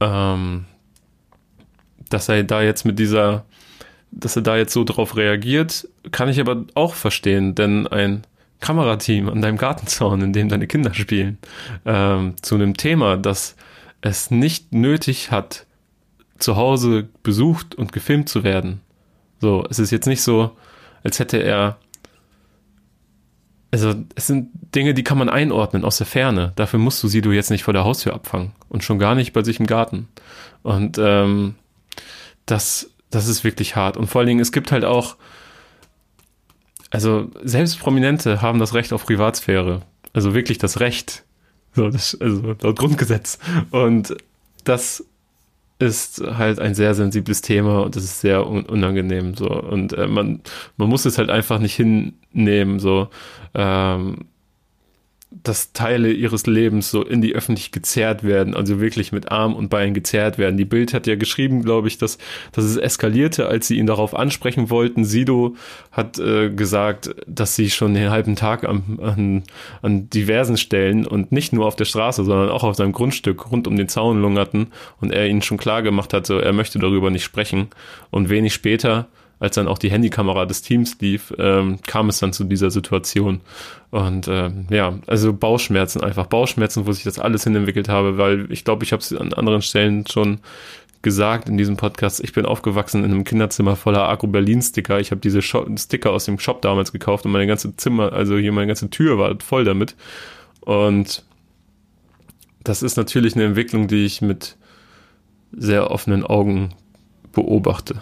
Ähm, dass er da jetzt mit dieser, dass er da jetzt so drauf reagiert, kann ich aber auch verstehen, denn ein Kamerateam an deinem Gartenzaun, in dem deine Kinder spielen, ähm, zu einem Thema, das es nicht nötig hat, zu Hause besucht und gefilmt zu werden. So, es ist jetzt nicht so, als hätte er. Also, es sind Dinge, die kann man einordnen aus der Ferne. Dafür musst du sie du jetzt nicht vor der Haustür abfangen. Und schon gar nicht bei sich im Garten. Und ähm, das, das ist wirklich hart. Und vor allen Dingen, es gibt halt auch, also selbst Prominente haben das Recht auf Privatsphäre. Also wirklich das Recht. So, das, also laut Grundgesetz. Und das ist halt ein sehr sensibles Thema und das ist sehr unangenehm so. Und äh, man man muss es halt einfach nicht hinnehmen so. Ähm, dass Teile ihres Lebens so in die Öffentlichkeit gezerrt werden, also wirklich mit Arm und Bein gezerrt werden. Die Bild hat ja geschrieben, glaube ich, dass, dass es eskalierte, als sie ihn darauf ansprechen wollten. Sido hat äh, gesagt, dass sie schon den halben Tag am, an, an diversen Stellen und nicht nur auf der Straße, sondern auch auf seinem Grundstück rund um den Zaun lungerten und er ihnen schon klar gemacht hat, so, er möchte darüber nicht sprechen. Und wenig später als dann auch die Handykamera des Teams lief, ähm, kam es dann zu dieser Situation. Und ähm, ja, also Bauchschmerzen einfach, Bauchschmerzen, wo sich das alles hin entwickelt habe, weil ich glaube, ich habe es an anderen Stellen schon gesagt in diesem Podcast, ich bin aufgewachsen in einem Kinderzimmer voller Agro Berlin Sticker. Ich habe diese Shop Sticker aus dem Shop damals gekauft und meine ganze Zimmer, also hier meine ganze Tür war voll damit. Und das ist natürlich eine Entwicklung, die ich mit sehr offenen Augen beobachte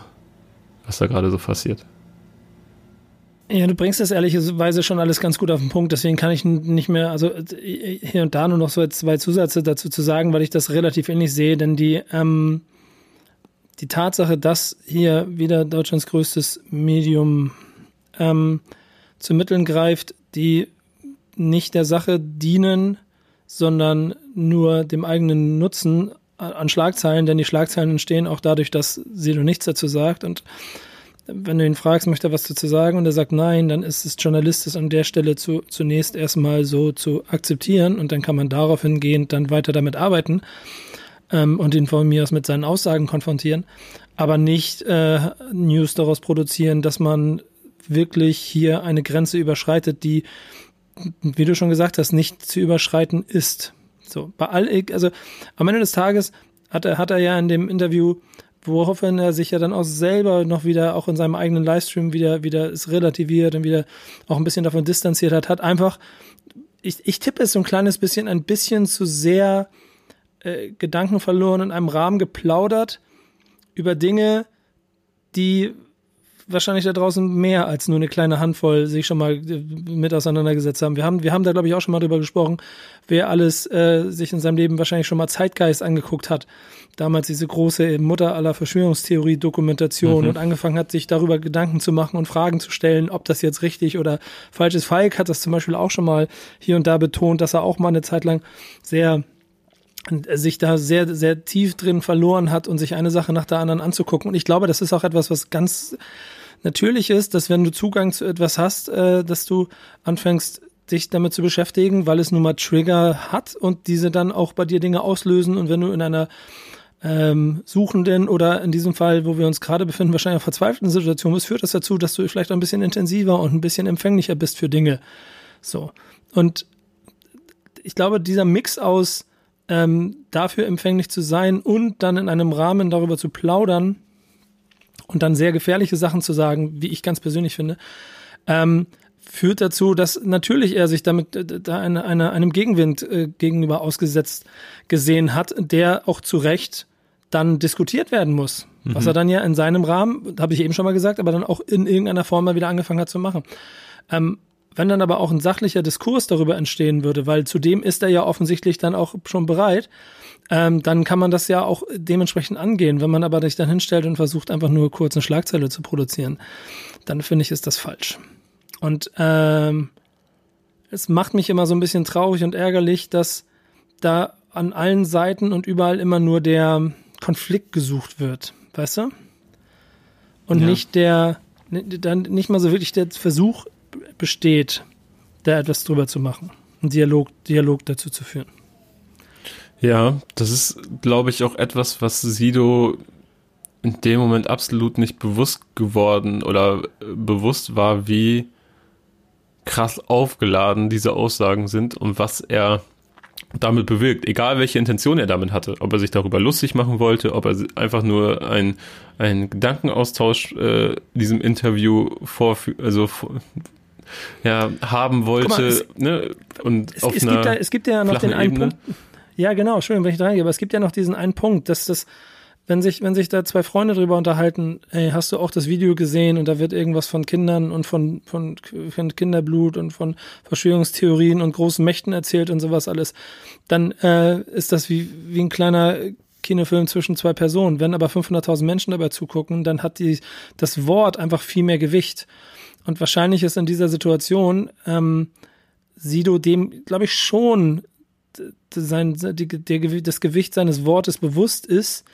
was da gerade so passiert. Ja, du bringst das ehrlicherweise schon alles ganz gut auf den Punkt, deswegen kann ich nicht mehr, also hier und da nur noch so zwei Zusätze dazu zu sagen, weil ich das relativ ähnlich sehe, denn die, ähm, die Tatsache, dass hier wieder Deutschlands größtes Medium ähm, zu Mitteln greift, die nicht der Sache dienen, sondern nur dem eigenen Nutzen an Schlagzeilen, denn die Schlagzeilen entstehen auch dadurch, dass Silo nichts dazu sagt. Und wenn du ihn fragst, möchte er was dazu sagen und er sagt nein, dann ist es journalistisch an der Stelle zu, zunächst erstmal so zu akzeptieren und dann kann man darauf hingehend dann weiter damit arbeiten ähm, und ihn von mir aus mit seinen Aussagen konfrontieren, aber nicht äh, News daraus produzieren, dass man wirklich hier eine Grenze überschreitet, die, wie du schon gesagt hast, nicht zu überschreiten ist. So, bei all, also am Ende des Tages hat er, hat er ja in dem Interview, woraufhin er sich ja dann auch selber noch wieder, auch in seinem eigenen Livestream wieder, wieder ist relativiert und wieder auch ein bisschen davon distanziert hat, hat einfach, ich, ich tippe es so ein kleines bisschen, ein bisschen zu sehr äh, Gedanken verloren in einem Rahmen geplaudert über Dinge, die wahrscheinlich da draußen mehr als nur eine kleine Handvoll sich schon mal äh, mit auseinandergesetzt haben. Wir haben, wir haben da, glaube ich, auch schon mal drüber gesprochen, wer alles äh, sich in seinem Leben wahrscheinlich schon mal Zeitgeist angeguckt hat. Damals diese große Mutter aller Verschwörungstheorie-Dokumentation mhm. und angefangen hat, sich darüber Gedanken zu machen und Fragen zu stellen, ob das jetzt richtig oder falsch ist. Falk hat das zum Beispiel auch schon mal hier und da betont, dass er auch mal eine Zeit lang sehr sich da sehr, sehr tief drin verloren hat und sich eine Sache nach der anderen anzugucken. Und ich glaube, das ist auch etwas, was ganz natürlich ist, dass wenn du Zugang zu etwas hast, äh, dass du anfängst, dich damit zu beschäftigen, weil es nun mal Trigger hat und diese dann auch bei dir Dinge auslösen. Und wenn du in einer ähm, suchenden oder in diesem Fall, wo wir uns gerade befinden, wahrscheinlich verzweifelten Situation bist, führt das dazu, dass du vielleicht ein bisschen intensiver und ein bisschen empfänglicher bist für Dinge. So. Und ich glaube, dieser Mix aus ähm, dafür empfänglich zu sein und dann in einem Rahmen darüber zu plaudern und dann sehr gefährliche Sachen zu sagen, wie ich ganz persönlich finde, ähm, führt dazu, dass natürlich er sich damit äh, da eine, eine, einem Gegenwind äh, gegenüber ausgesetzt gesehen hat, der auch zu Recht dann diskutiert werden muss. Mhm. Was er dann ja in seinem Rahmen, habe ich eben schon mal gesagt, aber dann auch in irgendeiner Form mal wieder angefangen hat zu machen. Ähm, wenn dann aber auch ein sachlicher Diskurs darüber entstehen würde, weil zudem ist er ja offensichtlich dann auch schon bereit, ähm, dann kann man das ja auch dementsprechend angehen. Wenn man aber sich dann hinstellt und versucht, einfach nur kurz eine Schlagzeile zu produzieren, dann finde ich, ist das falsch. Und ähm, es macht mich immer so ein bisschen traurig und ärgerlich, dass da an allen Seiten und überall immer nur der Konflikt gesucht wird, weißt du? Und ja. nicht der, dann nicht mal so wirklich der Versuch besteht, da etwas drüber zu machen, einen Dialog, Dialog dazu zu führen. Ja, das ist, glaube ich, auch etwas, was Sido in dem Moment absolut nicht bewusst geworden oder äh, bewusst war, wie krass aufgeladen diese Aussagen sind und was er damit bewirkt, egal welche Intention er damit hatte, ob er sich darüber lustig machen wollte, ob er einfach nur ein, ein Gedankenaustausch äh, diesem Interview vorführen, also ja, haben wollte, mal, es, ne? Und es, auf es, gibt da, es gibt ja noch den einen Punkt. Ja, genau, schön, wenn ich da reingehe, aber es gibt ja noch diesen einen Punkt, dass das wenn sich, wenn sich da zwei Freunde drüber unterhalten, ey, hast du auch das Video gesehen und da wird irgendwas von Kindern und von, von, von Kinderblut und von Verschwörungstheorien und großen Mächten erzählt und sowas alles, dann äh, ist das wie, wie ein kleiner Kinofilm zwischen zwei Personen. Wenn aber 500.000 Menschen dabei zugucken, dann hat die, das Wort einfach viel mehr Gewicht. Und wahrscheinlich ist in dieser Situation ähm, Sido dem, glaube ich, schon sein, die, der, das Gewicht seines Wortes bewusst ist,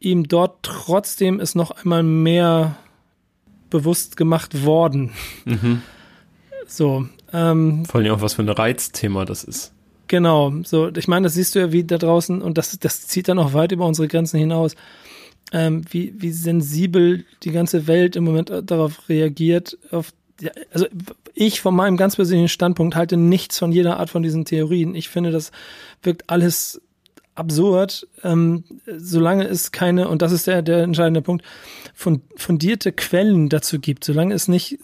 ihm dort trotzdem ist noch einmal mehr bewusst gemacht worden. Mhm. So. Ähm, Vor allem auch, was für ein Reizthema das ist. Genau, so, ich meine, das siehst du ja wie da draußen und das, das zieht dann auch weit über unsere Grenzen hinaus, ähm, wie, wie sensibel die ganze Welt im Moment darauf reagiert, auf also ich von meinem ganz persönlichen Standpunkt halte nichts von jeder Art von diesen Theorien. Ich finde, das wirkt alles absurd, ähm, solange es keine, und das ist der, der entscheidende Punkt, fundierte Quellen dazu gibt, solange es nicht,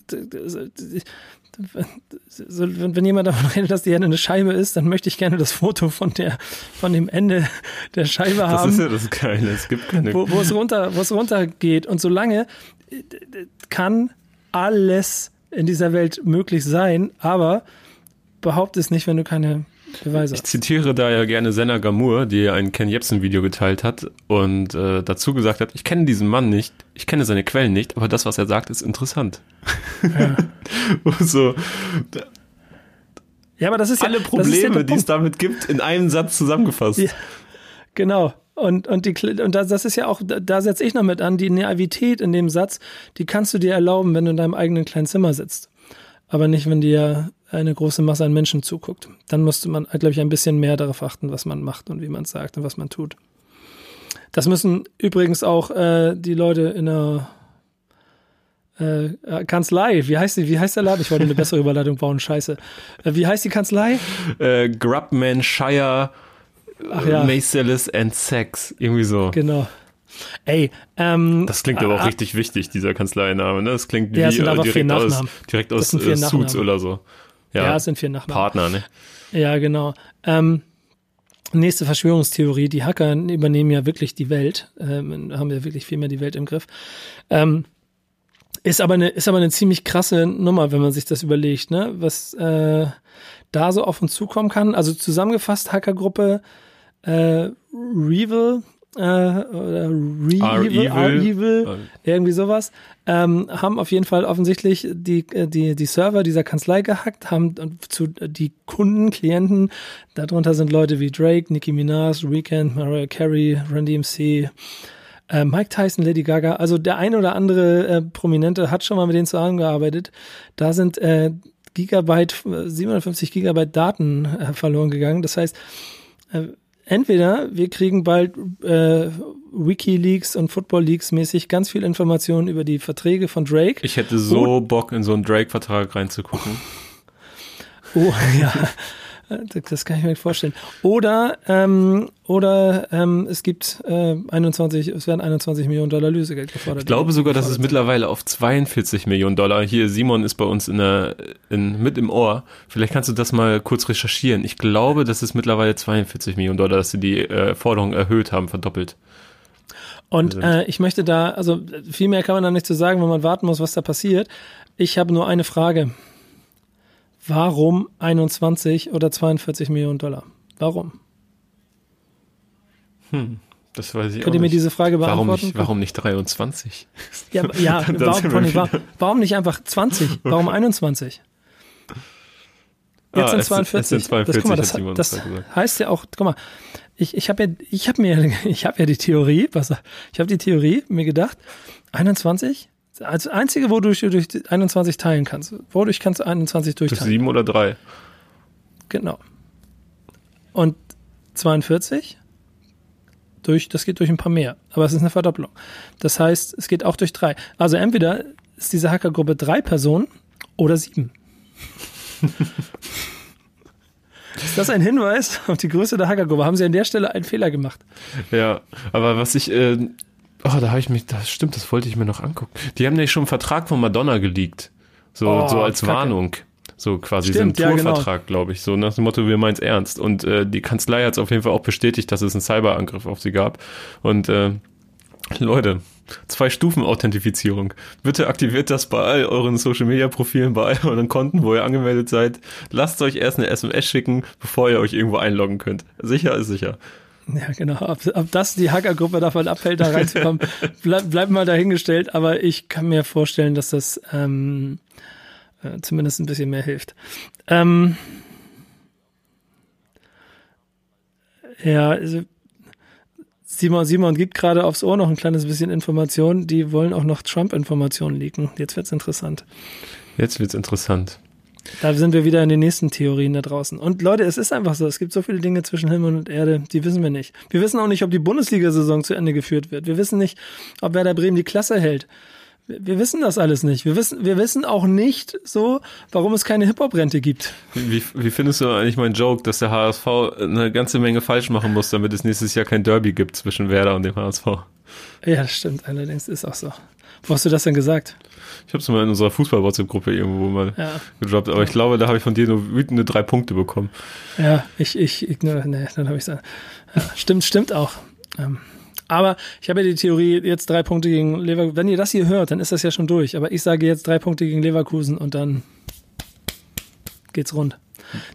wenn jemand davon <laughs> redet, dass die Erde eine Scheibe ist, dann möchte ich gerne das Foto von der, von dem Ende der Scheibe haben. Das ist ja das Geile. Es gibt keine. Wo, wo es runter, wo es runtergeht. Und solange kann alles in dieser Welt möglich sein, aber behaupte es nicht, wenn du keine Beweise. Ich zitiere da ja gerne Senna Gamur, die ein Ken Jebsen-Video geteilt hat und äh, dazu gesagt hat, ich kenne diesen Mann nicht, ich kenne seine Quellen nicht, aber das, was er sagt, ist interessant. Ja. <laughs> so, ja, aber das ist alle ja, Probleme, ja die es damit gibt, in einem Satz zusammengefasst. Ja, genau. Und, und, die, und das, das ist ja auch, da setze ich noch mit an, die Naivität in dem Satz, die kannst du dir erlauben, wenn du in deinem eigenen kleinen Zimmer sitzt. Aber nicht, wenn dir eine große Masse an Menschen zuguckt. Dann musste man, glaube ich, ein bisschen mehr darauf achten, was man macht und wie man es sagt und was man tut. Das müssen übrigens auch äh, die Leute in der äh, Kanzlei, wie heißt die, wie heißt der Laden? Ich wollte eine bessere Überleitung bauen, scheiße. Äh, wie heißt die Kanzlei? Äh, Grubman Shire Ach ja. Macelis and Sex, irgendwie so. Genau. Ey, ähm, Das klingt aber auch äh, richtig wichtig, dieser Kanzleiname, ne? Das klingt ja, wie äh, direkt aus, direkt aus äh, Suits oder so. Ja, ja, es sind vier Nachnamen. Partner, ne? Ja, genau. Ähm, nächste Verschwörungstheorie, die Hacker übernehmen ja wirklich die Welt, ähm, haben ja wirklich viel mehr die Welt im Griff. Ähm, ist aber eine, ist aber eine ziemlich krasse Nummer, wenn man sich das überlegt, ne? Was äh, da so auf uns zukommen kann. Also zusammengefasst, Hackergruppe äh, Revil, äh, oder Re-Evil, R-Evil, irgendwie sowas, ähm, haben auf jeden Fall offensichtlich die, äh, die, die Server dieser Kanzlei gehackt, haben zu die Kunden, Klienten, darunter sind Leute wie Drake, Nicki Minaj, Weekend, Mariah Carey, Randy MC, äh, Mike Tyson, Lady Gaga, also der eine oder andere äh, Prominente hat schon mal mit denen zusammengearbeitet. Da sind äh, Gigabyte, 750 Gigabyte Daten äh, verloren gegangen. Das heißt, äh, entweder wir kriegen bald äh, WikiLeaks und Football Leaks mäßig ganz viel Informationen über die Verträge von Drake. Ich hätte so Bock, in so einen Drake-Vertrag reinzugucken. Oh, <laughs> ja. Das kann ich mir vorstellen. Oder, ähm, oder ähm, es gibt äh, 21, es werden 21 Millionen Dollar Lösegeld gefordert. Ich glaube sogar, dass es mittlerweile auf 42 Millionen Dollar. Hier, Simon ist bei uns in der, in, mit im Ohr. Vielleicht kannst du das mal kurz recherchieren. Ich glaube, dass es mittlerweile 42 Millionen Dollar, dass sie die äh, Forderung erhöht haben, verdoppelt. Und äh, ich möchte da, also viel mehr kann man da nicht zu sagen, wenn man warten muss, was da passiert. Ich habe nur eine Frage. Warum 21 oder 42 Millionen Dollar? Warum? Hm, das weiß ich Könnt ihr mir diese Frage warum beantworten? nicht, warum nicht 23? Ja, <laughs> ja Dann warum, wieder- wa- warum nicht einfach 20? <laughs> Warum 21? Jetzt Ah, sind es- 42. es sind 42, das, guck mal, das, das heißt ja auch, guck mal, ich, ich habe ja, ich habe mir, <laughs> ich habe ja die Theorie, was, ich habe die Theorie mir gedacht, 21, als einzige, wodurch du durch die 21 teilen kannst. Wodurch kannst du 21 Durch durchteilen? sieben oder drei? Genau. Und 42 durch, das geht durch ein paar mehr, aber es ist eine Verdopplung. Das heißt, es geht auch durch drei. Also entweder ist diese Hackergruppe drei Personen oder sieben. <laughs> ist das ein Hinweis auf die Größe der Hackergruppe? Haben Sie an der Stelle einen Fehler gemacht? Ja, aber was ich, äh, oh, da habe ich mich, das stimmt, das wollte ich mir noch angucken. Die haben nämlich schon einen Vertrag von Madonna geleakt. So, Oh, so als Kacke. Warnung. So quasi Stimmt, so ja, ein genau. Tourvertrag, glaube ich. So nach dem Motto, wir meinen es ernst. Und äh, die Kanzlei hat es auf jeden Fall auch bestätigt, dass es einen Cyberangriff auf sie gab. Und äh, Leute, zwei Stufen Authentifizierung. Bitte aktiviert das bei all euren Social Media Profilen, bei all euren Konten, wo ihr angemeldet seid. Lasst euch erst eine SMS schicken, bevor ihr euch irgendwo einloggen könnt. Sicher ist sicher. Ja, genau. Ob, ob das die Hackergruppe davon abhält, da reinzukommen, <laughs> bleib, bleibt mal dahingestellt. Aber ich kann mir vorstellen, dass das ähm, äh, zumindest ein bisschen mehr hilft. Ähm, ja, also Simon, Simon gibt gerade aufs Ohr noch ein kleines bisschen Informationen. Die wollen auch noch Trump-Informationen leaken. Jetzt wird's interessant. Jetzt wird's interessant. Da sind wir wieder in den nächsten Theorien da draußen. Und Leute, es ist einfach so, es gibt so viele Dinge zwischen Himmel und Erde, die wissen wir nicht. Wir wissen auch nicht, ob die Bundesliga-Saison zu Ende geführt wird. Wir wissen nicht, ob Werder Bremen die Klasse hält. Wir wir wissen das alles nicht. Wir wissen, wir wissen auch nicht so, warum es keine Hip-Hop-Rente gibt. Wie, wie findest du eigentlich meinen Joke, dass der HSV eine ganze Menge falsch machen muss, damit es nächstes Jahr kein Derby gibt zwischen Werder und dem HSV? Ja, das stimmt. Allerdings ist auch so. Wo hast du das denn gesagt? Ich habe es mal in unserer Fußball-WhatsApp-Gruppe irgendwo mal Ja, gedroppt, aber ich glaube, da habe ich von dir nur wütende drei Punkte bekommen. ja, ich, ich ignoriere, nee, dann habe ich ja, stimmt, stimmt auch. Ähm, aber ich habe ja die Theorie, jetzt drei Punkte gegen Leverkusen. Wenn ihr das hier hört, dann ist das ja schon durch. Aber ich sage jetzt drei Punkte gegen Leverkusen und dann geht's rund.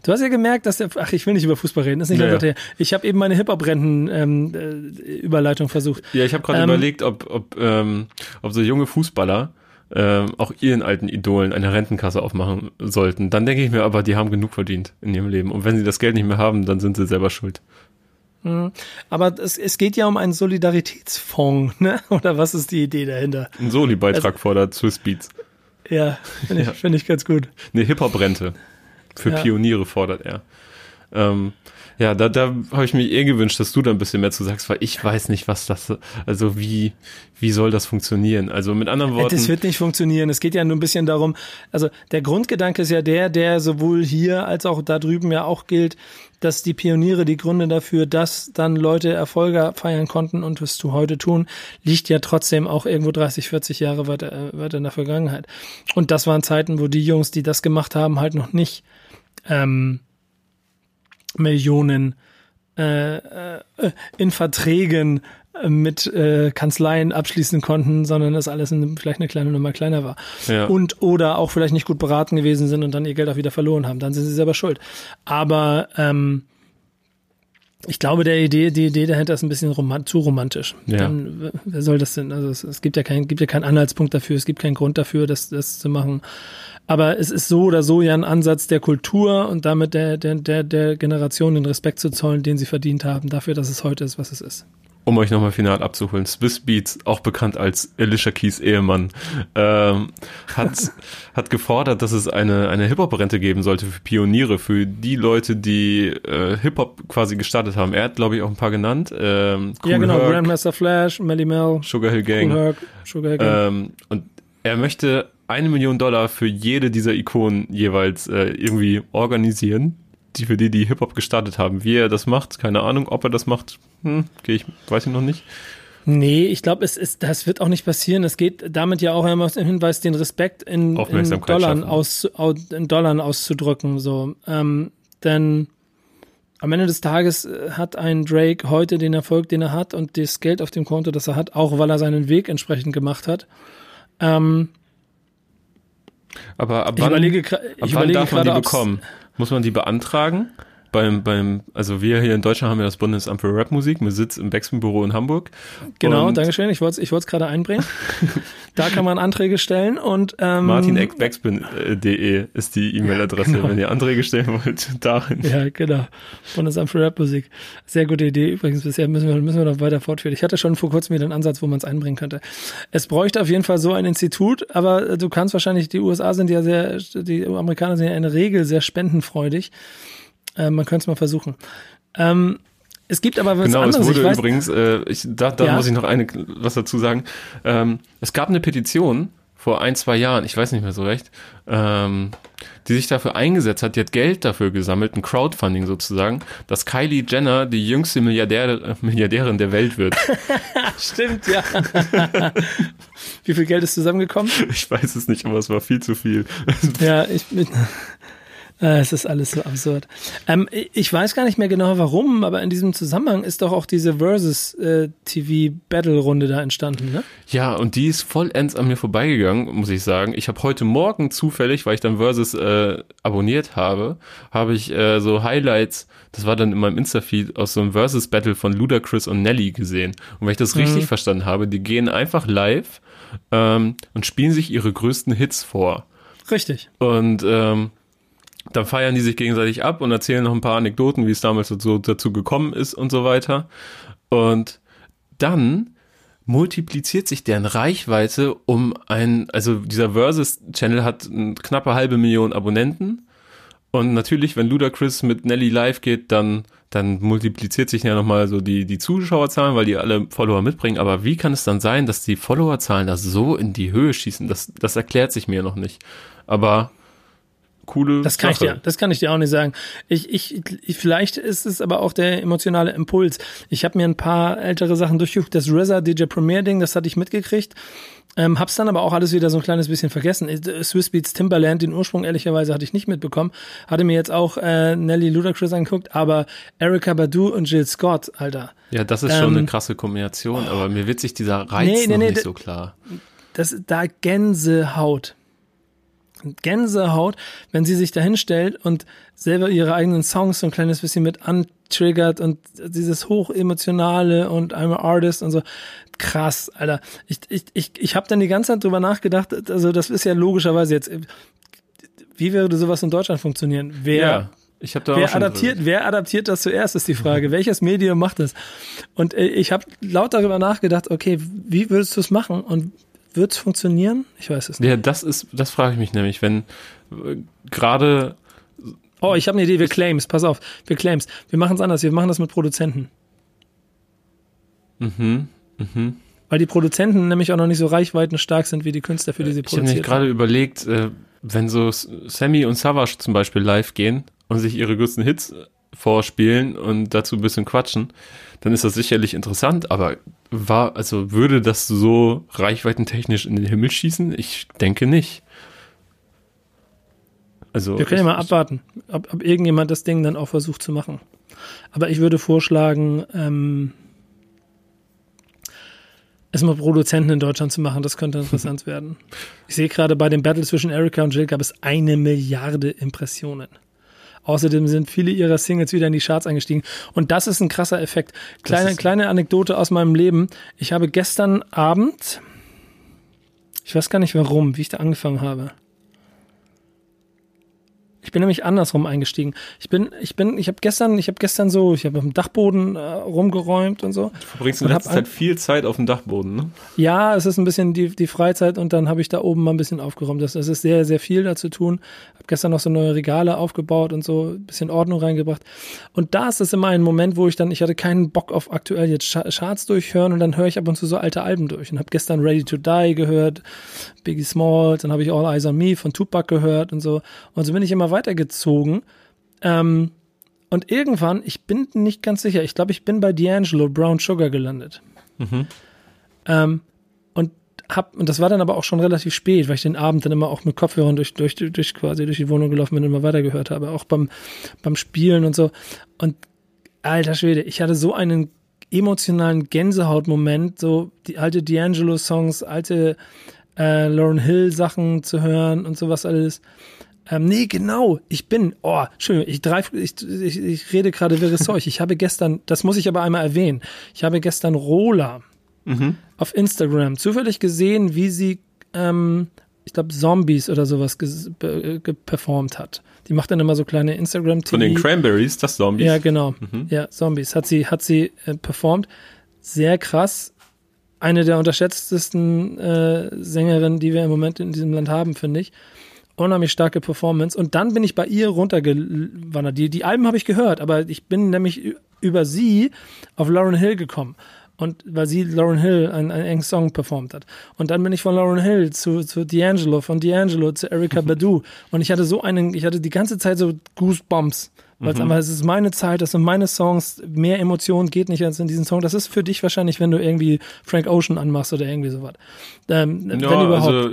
Du hast ja gemerkt, dass der, ach, ich will nicht über Fußball reden, ist nicht Ja, ja, ja. her. Ich habe eben meine Hip-Hop-Renten-Überleitung versucht. Ja, ich habe gerade Ähm, überlegt, ob, ob, ähm, ob so junge Fußballer ähm, auch ihren alten Idolen eine Rentenkasse aufmachen sollten. Dann denke ich mir aber, die haben genug verdient in ihrem Leben. Und wenn sie das Geld nicht mehr haben, dann sind sie selber schuld. Aber es, es geht ja um einen Solidaritätsfonds, <laughs> ne? Oder was ist die Idee dahinter? Ein Soli-Beitrag Also fordert Swiss Beats. Ja, finde ich, find ich ganz gut. Eine Hip-Hop-Rente für Ja. Pioniere fordert er. Ähm, ja, da, da habe ich mir eher gewünscht, dass du da ein bisschen mehr zu sagst, weil ich weiß nicht, was das, also wie, wie soll das funktionieren? Also mit anderen Worten, Das wird nicht funktionieren. Es geht ja nur ein bisschen darum, also der Grundgedanke ist ja der, der sowohl hier als auch da drüben ja auch gilt, dass die Pioniere die Gründe dafür, dass dann Leute Erfolge feiern konnten und was zu heute tun, liegt ja trotzdem auch irgendwo 30, 40 Jahre weiter, äh, weiter in der Vergangenheit. Und das waren Zeiten, wo die Jungs, die das gemacht haben, halt noch nicht ähm, Millionen äh, äh, in Verträgen äh, mit äh, Kanzleien abschließen konnten, sondern das alles in, vielleicht eine kleine Nummer kleiner war. Ja. Und oder auch vielleicht nicht gut beraten gewesen sind und dann ihr Geld auch wieder verloren haben. Dann sind sie selber schuld. Aber ähm, ich glaube, der Idee, die Idee dahinter ist ein bisschen roman zu romantisch. Ja. Dann, wer- wer soll das denn? Also es, es gibt ja keinen, gibt ja keinen Anhaltspunkt dafür, es gibt keinen Grund dafür, das, das zu machen. Aber es ist so oder so ja ein Ansatz der Kultur und damit der, der, der, der Generation den Respekt zu zollen, den sie verdient haben, dafür, dass es heute ist, was es ist. Um euch nochmal final abzuholen, Swiss Beats, auch bekannt als Alicia Keys Ehemann, ähm, hat, <laughs> hat gefordert, dass es eine, eine Hip-Hop-Rente geben sollte für Pioniere, für die Leute, die äh, Hip-Hop quasi gestartet haben. Er hat, glaube ich, auch ein paar genannt. Ähm, cool ja, genau. Herc, Grandmaster Flash, Melly Mel, Sugar Hill Cool Gang. Herc, Sugar Hill Gang. Ähm, und er möchte eine Million Dollar für jede dieser Ikonen jeweils äh, irgendwie organisieren, die für die, die Hip-Hop gestartet haben. Wie er das macht, keine Ahnung. Ob er das macht, hm, okay, ich weiß ich noch nicht. Nee, ich glaube, es ist, das wird auch nicht passieren. Es geht damit ja auch immer aus dem Hinweis, den Respekt in, in Dollar, aus, au- in Dollar auszudrücken. So, ähm, denn am Ende des Tages äh, hat ein Drake heute den Erfolg, den er hat und das Geld auf dem Konto, das er hat, auch weil er seinen Weg entsprechend gemacht hat. Ähm, Aber ab ich wann, überlege, ab ich wann überlege darf man die bekommen? Muss man die beantragen? Beim, beim, also wir hier in Deutschland haben ja das Bundesamt für Rapmusik mit Sitz im Backspin-Büro in Hamburg. Genau, danke schön. Ich wollte es ich wollte es gerade einbringen. <laughs> da kann man Anträge stellen und ähm, martin.backspin.de ist die E-Mail-Adresse, ja, genau. wenn ihr Anträge stellen wollt, darin. Ja, genau. Bundesamt für Rapmusik. Sehr gute Idee. Übrigens, bisher müssen wir, müssen wir noch weiter fortführen. Ich hatte schon vor kurzem wieder einen Ansatz, wo man es einbringen könnte. Es bräuchte auf jeden Fall so ein Institut, aber du kannst wahrscheinlich, die USA sind ja sehr, die Amerikaner sind ja in der Regel sehr spendenfreudig. Äh, man könnte es mal versuchen. Ähm, es gibt aber was genau, anderes. Genau, es wurde übrigens, äh, ich, da, da ja. muss ich noch eine, was dazu sagen. Ähm, es gab eine Petition vor ein, zwei Jahren, ich weiß nicht mehr so recht, ähm, die sich dafür eingesetzt hat, die hat Geld dafür gesammelt, ein Crowdfunding sozusagen, dass Kylie Jenner die jüngste Milliardär, äh, Milliardärin der Welt wird. <laughs> Stimmt, ja. Wie viel Geld ist zusammengekommen? Ich weiß es nicht, aber es war viel zu viel. ja, ich bin. Äh, es ist alles so absurd. Ähm, ich weiß gar nicht mehr genau warum, aber in diesem Zusammenhang ist doch auch diese Versus äh, TV Battle Runde da entstanden, ne? Ja, und die ist vollends an mir vorbeigegangen, muss ich sagen. Ich habe heute Morgen zufällig, weil ich dann Versus äh, abonniert habe, habe ich äh, so Highlights, das war dann in meinem Insta-Feed aus so einem Versus Battle von Ludacris und Nelly gesehen. Und wenn ich das mhm. richtig verstanden habe, die gehen einfach live ähm, und spielen sich ihre größten Hits vor. Richtig. Und ähm, dann feiern die sich gegenseitig ab und erzählen noch ein paar Anekdoten, wie es damals so dazu gekommen ist und so weiter. Und dann multipliziert sich deren Reichweite um ein, also dieser Versus-Channel hat eine knappe halbe Million Abonnenten. Und natürlich, wenn Ludacris mit Nelly live geht, dann, dann multipliziert sich ja nochmal so die, die Zuschauerzahlen, weil die alle Follower mitbringen. Aber wie kann es dann sein, dass die Followerzahlen das so in die Höhe schießen? Das, das erklärt sich mir noch nicht. Aber coole das kann Sache. Ich dir, das kann ich dir auch nicht sagen. Ich, ich, ich, vielleicht ist es aber auch der emotionale Impuls. Ich habe mir ein paar ältere Sachen durchgeguckt. Das RZA DJ Premier Ding, das hatte ich mitgekriegt. Ähm, hab's dann aber auch alles wieder so ein kleines bisschen vergessen. Äh, Swiss Beats Timberland, den Ursprung ehrlicherweise hatte ich nicht mitbekommen. Hatte mir jetzt auch äh, Nelly Ludacris angeguckt, aber Erika Badu und Jill Scott, Alter. Ja, das ist schon ähm, eine krasse Kombination, aber mir wird sich dieser Reiz nee, nee, noch nee, nicht so klar. Das da Gänsehaut. Gänsehaut, wenn sie sich dahin stellt und selber ihre eigenen Songs so ein kleines bisschen mit antriggert und dieses hochemotionale und I'm a Artist und so. Krass, Alter. Ich, ich, ich, ich habe dann die ganze Zeit drüber nachgedacht, also das ist ja logischerweise jetzt, wie würde sowas in Deutschland funktionieren? Wer, ja. Ich hab da wer, adaptiert, wer adaptiert das zuerst, ist die Frage. <laughs> Welches Medium macht das? Und äh, ich habe laut darüber nachgedacht, okay, wie würdest du es machen? Und wird es funktionieren? Ich weiß es nicht. Ja, das ist, das frage ich mich nämlich, wenn äh, gerade. Oh, ich habe eine Idee, wir Claims, pass auf, wir Claims. Wir machen es anders, wir machen das mit Produzenten. Mhm, mhm. Weil die Produzenten nämlich auch noch nicht so reichweitenstark sind wie die Künstler, für die sie produzieren. Ich habe mir gerade überlegt, äh, wenn so Sammy und Savage zum Beispiel live gehen und sich ihre größten Hits vorspielen und dazu ein bisschen quatschen, dann ist das sicherlich interessant, aber war, also würde das so reichweitentechnisch in den Himmel schießen? Ich denke nicht. Also Wir können ich, ja mal abwarten, ob, ob irgendjemand das Ding dann auch versucht zu machen. Aber ich würde vorschlagen, ähm, es mal Produzenten in Deutschland zu machen, das könnte interessant <laughs> werden. Ich sehe gerade bei dem Battle zwischen Erika und Jill gab es eine Milliarde Impressionen. Außerdem sind viele ihrer Singles wieder in die Charts eingestiegen. Und das ist ein krasser Effekt. Kleine, kleine Anekdote aus meinem Leben. Ich habe gestern Abend, ich weiß gar nicht warum, wie ich da angefangen habe. Ich bin nämlich andersrum eingestiegen. Ich bin, ich bin, ich habe gestern, ich habe gestern so, ich habe auf dem Dachboden äh, rumgeräumt und so. Du verbringst in letzter Zeit viel Zeit auf dem Dachboden, ne? Ja, es ist ein bisschen die, die Freizeit und dann habe ich da oben mal ein bisschen aufgeräumt. Das, das ist sehr, sehr viel da zu tun. Habe gestern noch so neue Regale aufgebaut und so ein bisschen Ordnung reingebracht. Und da ist es immer ein Moment, wo ich dann, ich hatte keinen Bock auf aktuell jetzt Charts durchhören und dann höre ich ab und zu so alte Alben durch und habe gestern Ready to Die gehört, Biggie Smalls, dann habe ich All Eyes on Me von Tupac gehört und so. Und so bin ich immer weitergezogen. Ähm, und irgendwann, ich bin nicht ganz sicher, ich glaube, ich bin bei D'Angelo Brown Sugar gelandet. Mhm. Ähm, und hab, und das war dann aber auch schon relativ spät, weil ich den Abend dann immer auch mit Kopfhörern durch, durch, durch quasi durch die Wohnung gelaufen bin und immer weitergehört habe, auch beim, beim Spielen und so. Und alter Schwede, ich hatte so einen emotionalen Gänsehautmoment, so die alte D'Angelo-Songs, alte äh, Lauren Hill Sachen zu hören und sowas alles. Ähm, nee, genau. Ich bin, oh, schön, ich, ich, ich, ich rede gerade wirres Zeug. Ich habe gestern, das muss ich aber einmal erwähnen, ich habe gestern Rola Mhm. auf Instagram zufällig gesehen, wie sie, ähm, ich glaube, Zombies oder sowas ges- be- ge- performt hat. Die macht dann immer so kleine Instagram-TV. Von den Cranberries, das Zombies. Ja, genau. Ja, Zombies hat sie, hat sie äh, performt. Sehr krass. Eine der unterschätztesten äh, Sängerinnen, die wir im Moment in diesem Land haben, finde ich. Unheimlich starke Performance. Und dann bin ich bei ihr runtergewandert. Die, die Alben habe ich gehört, aber ich bin nämlich über sie auf Lauren Hill gekommen. Und weil sie Lauren Hill einen, einen engen Song performt hat. Und dann bin ich von Lauren Hill zu, zu D'Angelo, von D'Angelo zu Erika <laughs> Badu. Und ich hatte so einen, ich hatte die ganze Zeit so Goosebumps. Weil es einfach, es ist meine Zeit, das sind meine Songs, mehr Emotionen geht nicht als in diesen Song. Das ist für dich wahrscheinlich, wenn du irgendwie Frank Ocean anmachst oder irgendwie sowas. Ähm, wenn Ja, überhaupt. also,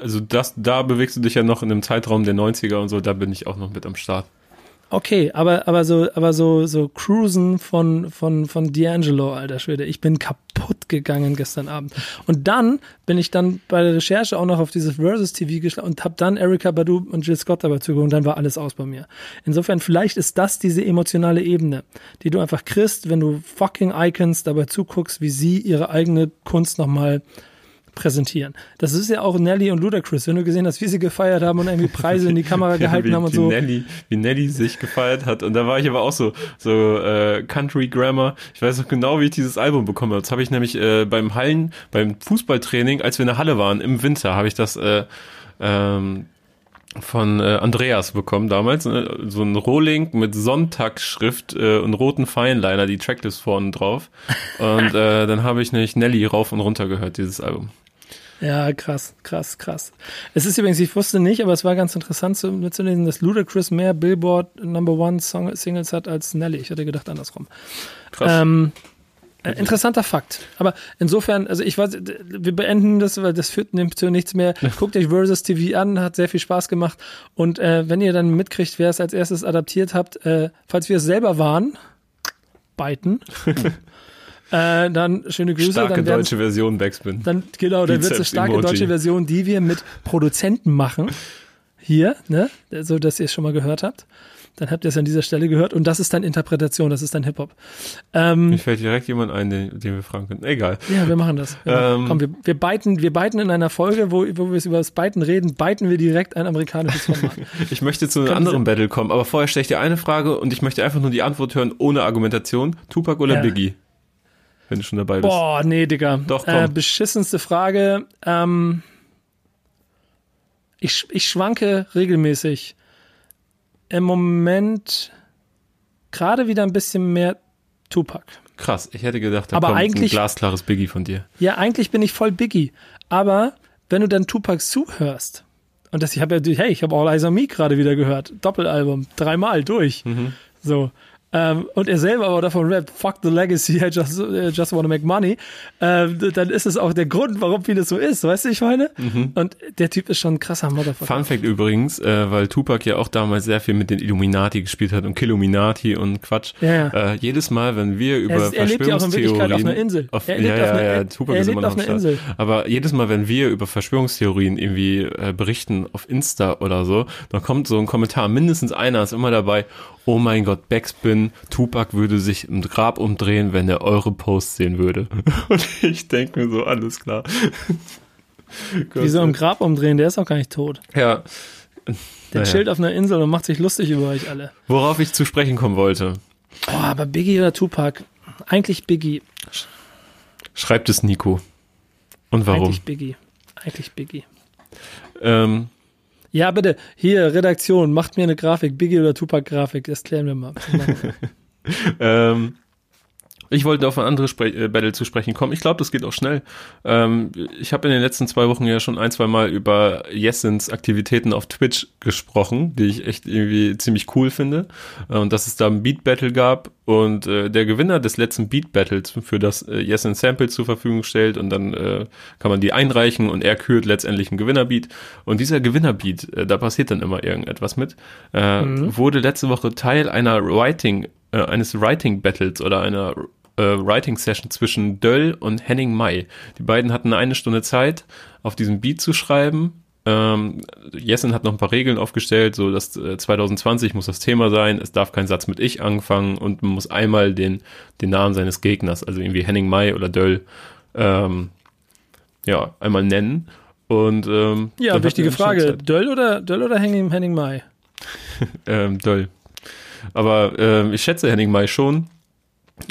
also das, da bewegst du dich ja noch in einem Zeitraum der 90er und so, da bin ich auch noch mit am Start. Okay, aber, aber so, aber so, so Cruisen von, von, von D'Angelo, alter Schwede. Ich bin kaputt gegangen gestern Abend. Und dann bin ich dann bei der Recherche auch noch auf dieses Versus TV geschlagen und habe dann Erika Badu und Jill Scott dabei zugehört und dann war alles aus bei mir. Insofern, vielleicht ist das diese emotionale Ebene, die du einfach kriegst, wenn du fucking Icons dabei zuguckst, wie sie ihre eigene Kunst nochmal präsentieren. Das ist ja auch Nelly und Ludacris, wenn du gesehen hast, wie sie gefeiert haben und irgendwie Preise in die Kamera <laughs> gehalten wie, haben und wie so. Nelly, wie Nelly sich gefeiert hat. Und da war ich aber auch so, so äh, Country Grammar. Ich weiß noch genau, wie ich dieses Album bekommen habe. Das habe ich nämlich äh, beim Hallen, beim Fußballtraining, als wir in der Halle waren, im Winter, habe ich das äh, ähm, von äh, Andreas bekommen damals. Ne? So ein Rohling mit Sonntagsschrift äh, und roten Feinliner, die Tracklist vorne drauf. Und <laughs> äh, dann habe ich nämlich Nelly rauf und runter gehört, dieses Album. Ja, krass, krass, krass. Es ist übrigens, ich wusste nicht, aber es war ganz interessant zu, mitzulesen, dass Ludacris mehr Billboard Number One Song, Singles hat als Nelly. Ich hatte gedacht andersrum. Krass. Ähm, äh, interessanter Fakt. Aber insofern, also ich weiß, wir beenden das, weil das führt zu nichts mehr. <laughs> Guckt euch Versus TV an, hat sehr viel Spaß gemacht. Und äh, wenn ihr dann mitkriegt, wer es als erstes adaptiert habt, äh, falls wir es selber waren, beiten, <laughs> äh, dann schöne Grüße. Starke dann deutsche Version Backspin. dann, genau, dann wird es eine starke deutsche Version, die wir mit Produzenten machen. Hier, ne? So, dass ihr es schon mal gehört habt. Dann habt ihr es an dieser Stelle gehört. Und das ist dann Interpretation, das ist dann Hip-Hop. Ähm, Mir fällt direkt jemand ein, den, den wir fragen können. Egal. ja, wir machen das. Wir machen- Ähm, Komm, wir, wir, beiten, wir beiten in einer Folge, wo, wo wir über das Beiten reden, beiten wir direkt ein amerikanisches Format. <laughs> Ich möchte zu einem Können anderen Sie- Battle kommen, aber vorher stelle ich dir eine Frage und ich möchte einfach nur die Antwort hören, ohne Argumentation. Tupac oder Ja. Biggie? Wenn du schon dabei bist. Boah, nee, Digga. Doch, komm. Äh, beschissenste Frage. Ähm, ich, ich schwanke regelmäßig. Im Moment gerade wieder ein bisschen mehr Tupac. Krass, ich hätte gedacht, da Aber kommt eigentlich- ein glasklares Biggie von dir. Ja, eigentlich bin ich voll Biggie. Aber wenn du dann Tupac zuhörst, und das, ich habe ja, hey, ich habe All Eyes on Me gerade wieder gehört, Doppelalbum, dreimal durch. So. Ähm, und er selber aber davon rappt, fuck the legacy, I just, uh, just wanna make money, ähm, dann ist es auch der Grund, warum vieles so ist, weißt du, ich meine? Und der Typ ist schon ein krasser Motherfucker. Fun Fact übrigens, äh, weil Tupac ja auch damals sehr viel mit den Illuminati gespielt hat und Killuminati und Quatsch. Ja. Äh, jedes Mal, wenn wir über Er er lebt ja auch in Wirklichkeit auf Verschwörungstheorien... einer Insel. Auf, Er ja, lebt ja, auf einer- ja, Tupac ist immer noch auf einer. Insel. Aber jedes Mal, wenn wir über Verschwörungstheorien irgendwie äh, berichten auf Insta oder so, dann kommt so ein Kommentar, mindestens einer ist immer dabei, oh mein Gott, Backspin, Tupac würde sich im Grab umdrehen, wenn er eure Posts sehen würde. <laughs> Und ich denke mir so, alles klar. <laughs> Wieso im Grab umdrehen, der ist auch gar nicht tot. Ja. Der Naja. chillt auf einer Insel und macht sich lustig über euch alle. Worauf ich zu sprechen kommen wollte. Oh, aber Biggie oder Tupac? Eigentlich Biggie. Schreibt es Nico. Und warum? Eigentlich Biggie. Eigentlich Biggie. Ähm, Ja, bitte. Hier, Redaktion, macht mir eine Grafik. Biggie oder Tupac-Grafik. Das klären wir mal. <laughs> ähm, ich wollte auf ein anderes Spre äh, Battle zu sprechen kommen. Ich glaube, das geht auch schnell. Ähm, ich habe in den letzten zwei Wochen ja schon ein, zwei Mal über Jessens Aktivitäten auf Twitch gesprochen, die ich echt irgendwie ziemlich cool finde. Äh, Und dass es da ein Beat Battle gab und äh, der Gewinner des letzten Beat Battles, für das äh, Jessen Sample zur Verfügung stellt und dann äh, kann man die einreichen und er kürt letztendlich einen Gewinnerbeat. Und dieser Gewinnerbeat, äh, da passiert dann immer irgendetwas mit, äh, wurde letzte Woche Teil einer Writing, äh, eines Writing Battles oder einer äh, Writing Session zwischen Döll und Henning May. Die beiden hatten eine Stunde Zeit, auf diesem Beat zu schreiben Ähm, Jessen hat noch ein paar Regeln aufgestellt, so dass äh, 2020 muss das Thema sein, es darf kein Satz mit ich anfangen und man muss einmal den, den Namen seines Gegners, also irgendwie Henning May oder Döll, ähm, ja, einmal nennen. Und ähm, ja, wichtige Frage. Döll oder Döll oder Henning, Henning May? <laughs> ähm, Döll. Aber ähm, ich schätze Henning May schon.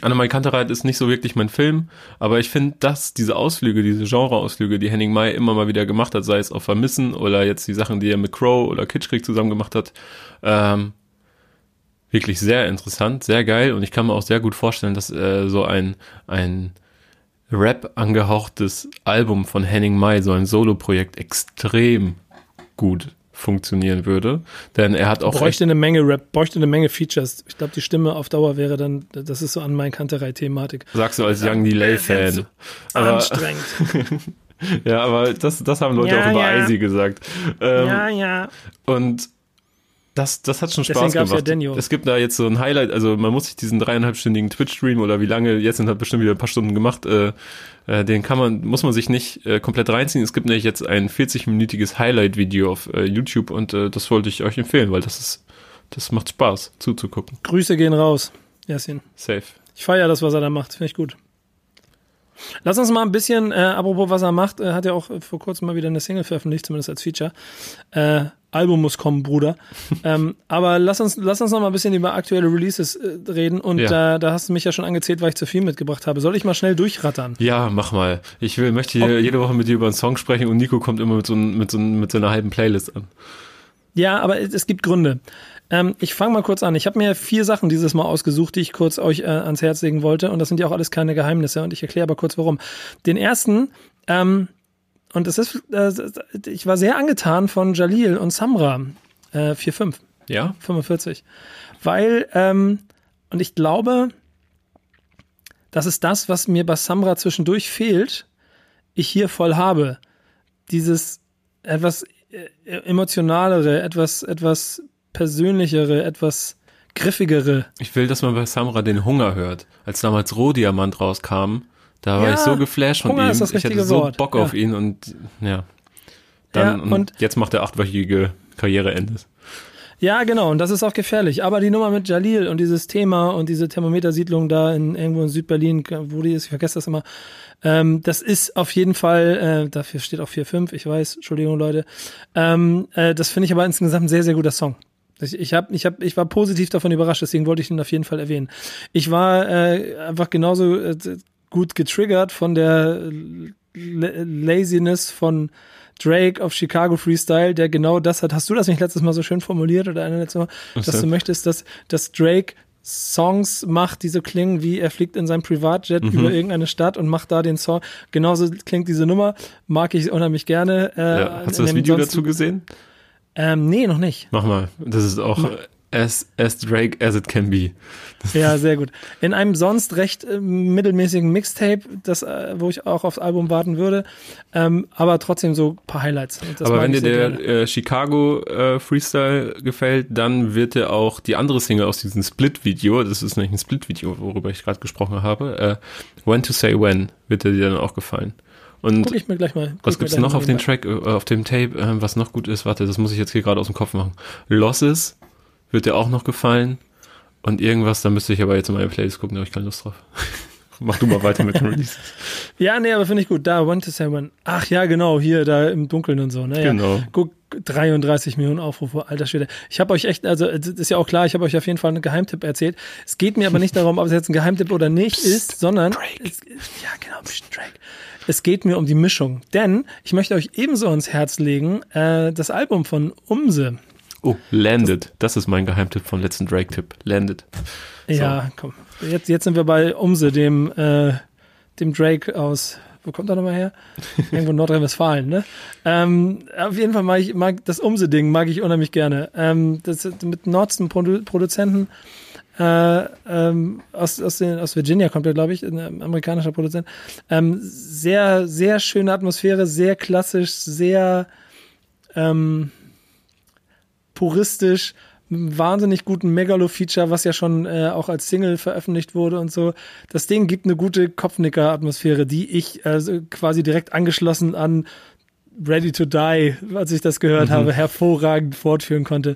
Annemai Kantereit ist nicht so wirklich mein Film, aber ich finde, dass diese Ausflüge, diese Genre-Ausflüge, die Henning May immer mal wieder gemacht hat, sei es auf Vermissen oder jetzt die Sachen, die er mit Crow oder Kitschkrieg zusammen gemacht hat, ähm, wirklich sehr interessant, sehr geil und ich kann mir auch sehr gut vorstellen, dass äh, so ein, ein Rap angehauchtes Album von Henning May, so ein Solo-Projekt, extrem gut funktionieren würde. Denn er hat auch. Bräuchte eine Menge Rap, bräuchte eine Menge Features. Ich glaube, die Stimme auf Dauer wäre dann, das ist so an mein Kanterei-Thematik. Sagst du als Young Delay-Fan. Anstrengend. <laughs> ja, aber das, das haben Leute ja, auch über ja. Icy gesagt. Ähm, ja, ja. Und das, das hat schon Spaß gemacht. Ja es gibt da jetzt so ein Highlight, also man muss sich diesen dreieinhalbstündigen Twitch-Stream oder wie lange, jetzt sind halt bestimmt wieder ein paar Stunden gemacht, äh, äh, den kann man, muss man sich nicht äh, komplett reinziehen. Es gibt nämlich jetzt ein 40-minütiges Highlight-Video auf äh, YouTube und äh, das wollte ich euch empfehlen, weil das ist, das macht Spaß zuzugucken. Grüße gehen raus, Yasin. Safe. Ich feiere das, was er da macht, finde ich gut. Lass uns mal ein bisschen, äh, apropos was er macht, er hat ja auch vor kurzem mal wieder eine Single veröffentlicht, zumindest als Feature. Äh, Album muss kommen, Bruder. <laughs> ähm, aber lass uns, lass uns noch mal ein bisschen über aktuelle Releases äh, reden. Und ja. äh, da hast du mich ja schon angezählt, weil ich zu viel mitgebracht habe. Soll ich mal schnell durchrattern? Ja, mach mal. Ich will, möchte hier jede Woche mit dir über einen Song sprechen und Nico kommt immer mit so, mit so, mit so einer halben Playlist an. Ja, aber es, es gibt Gründe. Ähm, ich fange mal kurz an. Ich habe mir vier Sachen dieses Mal ausgesucht, die ich kurz euch äh, ans Herz legen wollte. Und das sind ja auch alles keine Geheimnisse. Und ich erkläre aber kurz, warum. Den ersten, ähm, und es ist, äh, ich war sehr angetan von Jalil und Samra, äh, 4-5. Ja. 45. Weil, ähm, und ich glaube, das ist das, was mir bei Samra zwischendurch fehlt, ich hier voll habe. Dieses etwas äh, emotionalere, etwas, etwas persönlichere, etwas griffigere. Ich will, dass man bei Samra den Hunger hört. Als damals Rohdiamant rauskam, da war ja, ich so geflasht von Hunger ihm. ich hatte so Wort. Bock ja. auf ihn und ja. Dann, ja, und, und jetzt macht er achtwöchige Karriereende. Ja, genau, und das ist auch gefährlich. Aber die Nummer mit Jalil und dieses Thema und diese Thermometersiedlung da in irgendwo in Südberlin, wo die ist, ich vergesse das immer, ähm, das ist auf jeden Fall, äh, dafür steht auch 4-5, ich weiß, Entschuldigung, Leute. Ähm, äh, das finde ich aber insgesamt ein sehr, sehr guter Song. Ich, ich, hab, ich, hab, ich war positiv davon überrascht, deswegen wollte ich ihn auf jeden Fall erwähnen. Ich war äh, einfach genauso äh, gut getriggert von der Laziness von Drake auf Chicago Freestyle, der genau das hat. Hast du das nicht letztes Mal so schön formuliert oder eine letzte Mal, Was dass du möchtest, dass, dass Drake Songs macht, die so klingen wie er fliegt in seinem Privatjet mhm. über irgendeine Stadt und macht da den Song. Genauso klingt diese Nummer, mag ich unheimlich gerne. Äh, ja, hast du das Video dazu gesehen? Ähm, nee, noch nicht. Mach mal. Das ist auch as, as Drake as it can be. ja, sehr gut. In einem sonst recht äh, mittelmäßigen Mixtape, das, äh, wo ich auch aufs Album warten würde, ähm, aber trotzdem so ein paar Highlights. aber wenn dir so der äh, Chicago äh, Freestyle gefällt, dann wird dir auch die andere Single aus diesem Split-Video, das ist nämlich ein Split-Video, worüber ich gerade gesprochen habe, äh, When to Say When, wird dir dann auch gefallen. Und Guck ich mir gleich mal. Was gibt's noch auf dem Track, äh, auf dem Tape, äh, was noch gut ist? Warte, das muss ich jetzt hier gerade aus dem Kopf machen. Losses wird dir auch noch gefallen. Und irgendwas, da müsste ich aber jetzt in meine Playlist gucken, da habe ich keine Lust drauf. <laughs> Mach du mal weiter mit dem Release. <laughs> ja, nee, aber finde ich gut. Da, One to Seven. Ach ja, genau, hier, da im Dunkeln und so. Ne? Ja. Genau. Guck, 33 Millionen Aufrufe, alter Schwede. Ich habe euch echt, also das ist ja auch klar, ich habe euch auf jeden Fall einen Geheimtipp erzählt. Es geht mir aber nicht darum, ob es jetzt ein Geheimtipp oder nicht Psst, ist, sondern es, ja genau, Psst, Drake. Es geht mir um die Mischung, denn ich möchte euch ebenso ans Herz legen äh, das Album von Umse. Oh, Landed. Das, das ist mein Geheimtipp vom letzten Drake-Tipp. Landed. So. Ja, komm. Jetzt, jetzt sind wir bei Umse, dem, äh, dem Drake aus, wo kommt er nochmal her? <laughs> Irgendwo Nordrhein-Westfalen, ne? Ähm, auf jeden Fall mag ich mag das Umse-Ding, mag ich unheimlich gerne. Ähm, das mit Nordsten Produ Produzenten äh, ähm, aus, aus, den, aus Virginia kommt er, glaube ich, ein amerikanischer Produzent. Ähm, sehr, sehr schöne Atmosphäre, sehr klassisch, sehr ähm, puristisch, wahnsinnig guten Megalo-Feature, was ja schon äh, auch als Single veröffentlicht wurde und so. Das Ding gibt eine gute Kopfnicker-Atmosphäre, die ich äh, quasi direkt angeschlossen an Ready to Die, als ich das gehört mhm. habe, hervorragend fortführen konnte.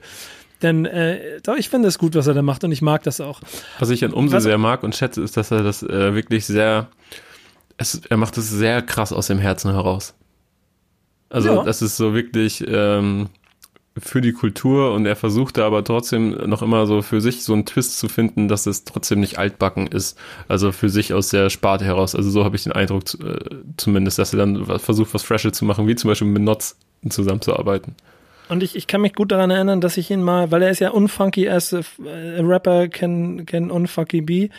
Denn äh, ich finde es gut, was er da macht und ich mag das auch. Was ich an Umse sehr mag und schätze, ist, dass er das äh, wirklich sehr, es, er macht es sehr krass aus dem Herzen heraus. Also ja. das ist so wirklich ähm, für die Kultur und er versuchte aber trotzdem noch immer so für sich so einen Twist zu finden, dass es trotzdem nicht altbacken ist. Also für sich aus der Sparte heraus. Also so habe ich den Eindruck äh, zumindest, dass er dann versucht, was Freshes zu machen, wie zum Beispiel mit Notz zusammenzuarbeiten. Und ich, ich kann mich gut daran erinnern, dass ich ihn mal, weil er ist ja unfunky as a, a rapper can, can unfunky be,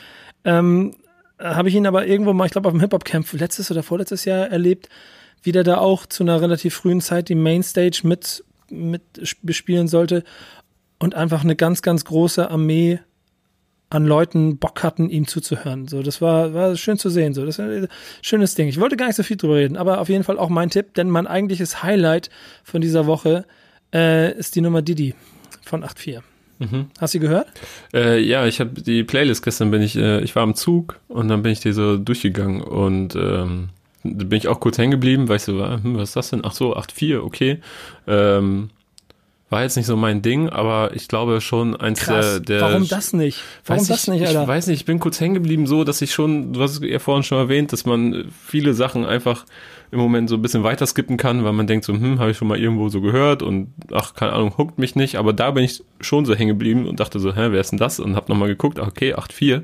ähm, habe ich ihn aber irgendwo mal, ich glaube auf dem Hip-Hop-Camp letztes oder vorletztes Jahr erlebt, wie der da auch zu einer relativ frühen Zeit die Mainstage mit, mit bespielen sollte und einfach eine ganz, ganz große Armee an Leuten Bock hatten, ihm zuzuhören. So, das war, war schön zu sehen. So, das ist ein schönes Ding. Ich wollte gar nicht so viel drüber reden, aber auf jeden Fall auch mein Tipp, denn mein eigentliches Highlight von dieser Woche äh, ist die Nummer Didi von 8.4. Mhm. Hast du gehört? Äh, ja, ich habe die Playlist gestern bin ich, äh, ich war im Zug und dann bin ich die so durchgegangen und ähm, bin ich auch kurz hängen geblieben, weil ich so war, hm, was ist das denn? Ach so, 8.4, okay. Ähm, war jetzt nicht so mein Ding, aber ich glaube schon eins Krass. der, der. Warum das nicht? Warum das ich, nicht, Alter? Ich weiß nicht, ich bin kurz hängen geblieben, so, dass ich schon, du hast es ja vorhin schon erwähnt, dass man viele Sachen einfach im Moment so ein bisschen weiter skippen kann, weil man denkt so, hm, habe ich schon mal irgendwo so gehört und ach, keine Ahnung, huckt mich nicht, aber da bin ich schon so hängen geblieben und dachte so, hä, wer ist denn das? Und hab nochmal geguckt, okay, 8-4.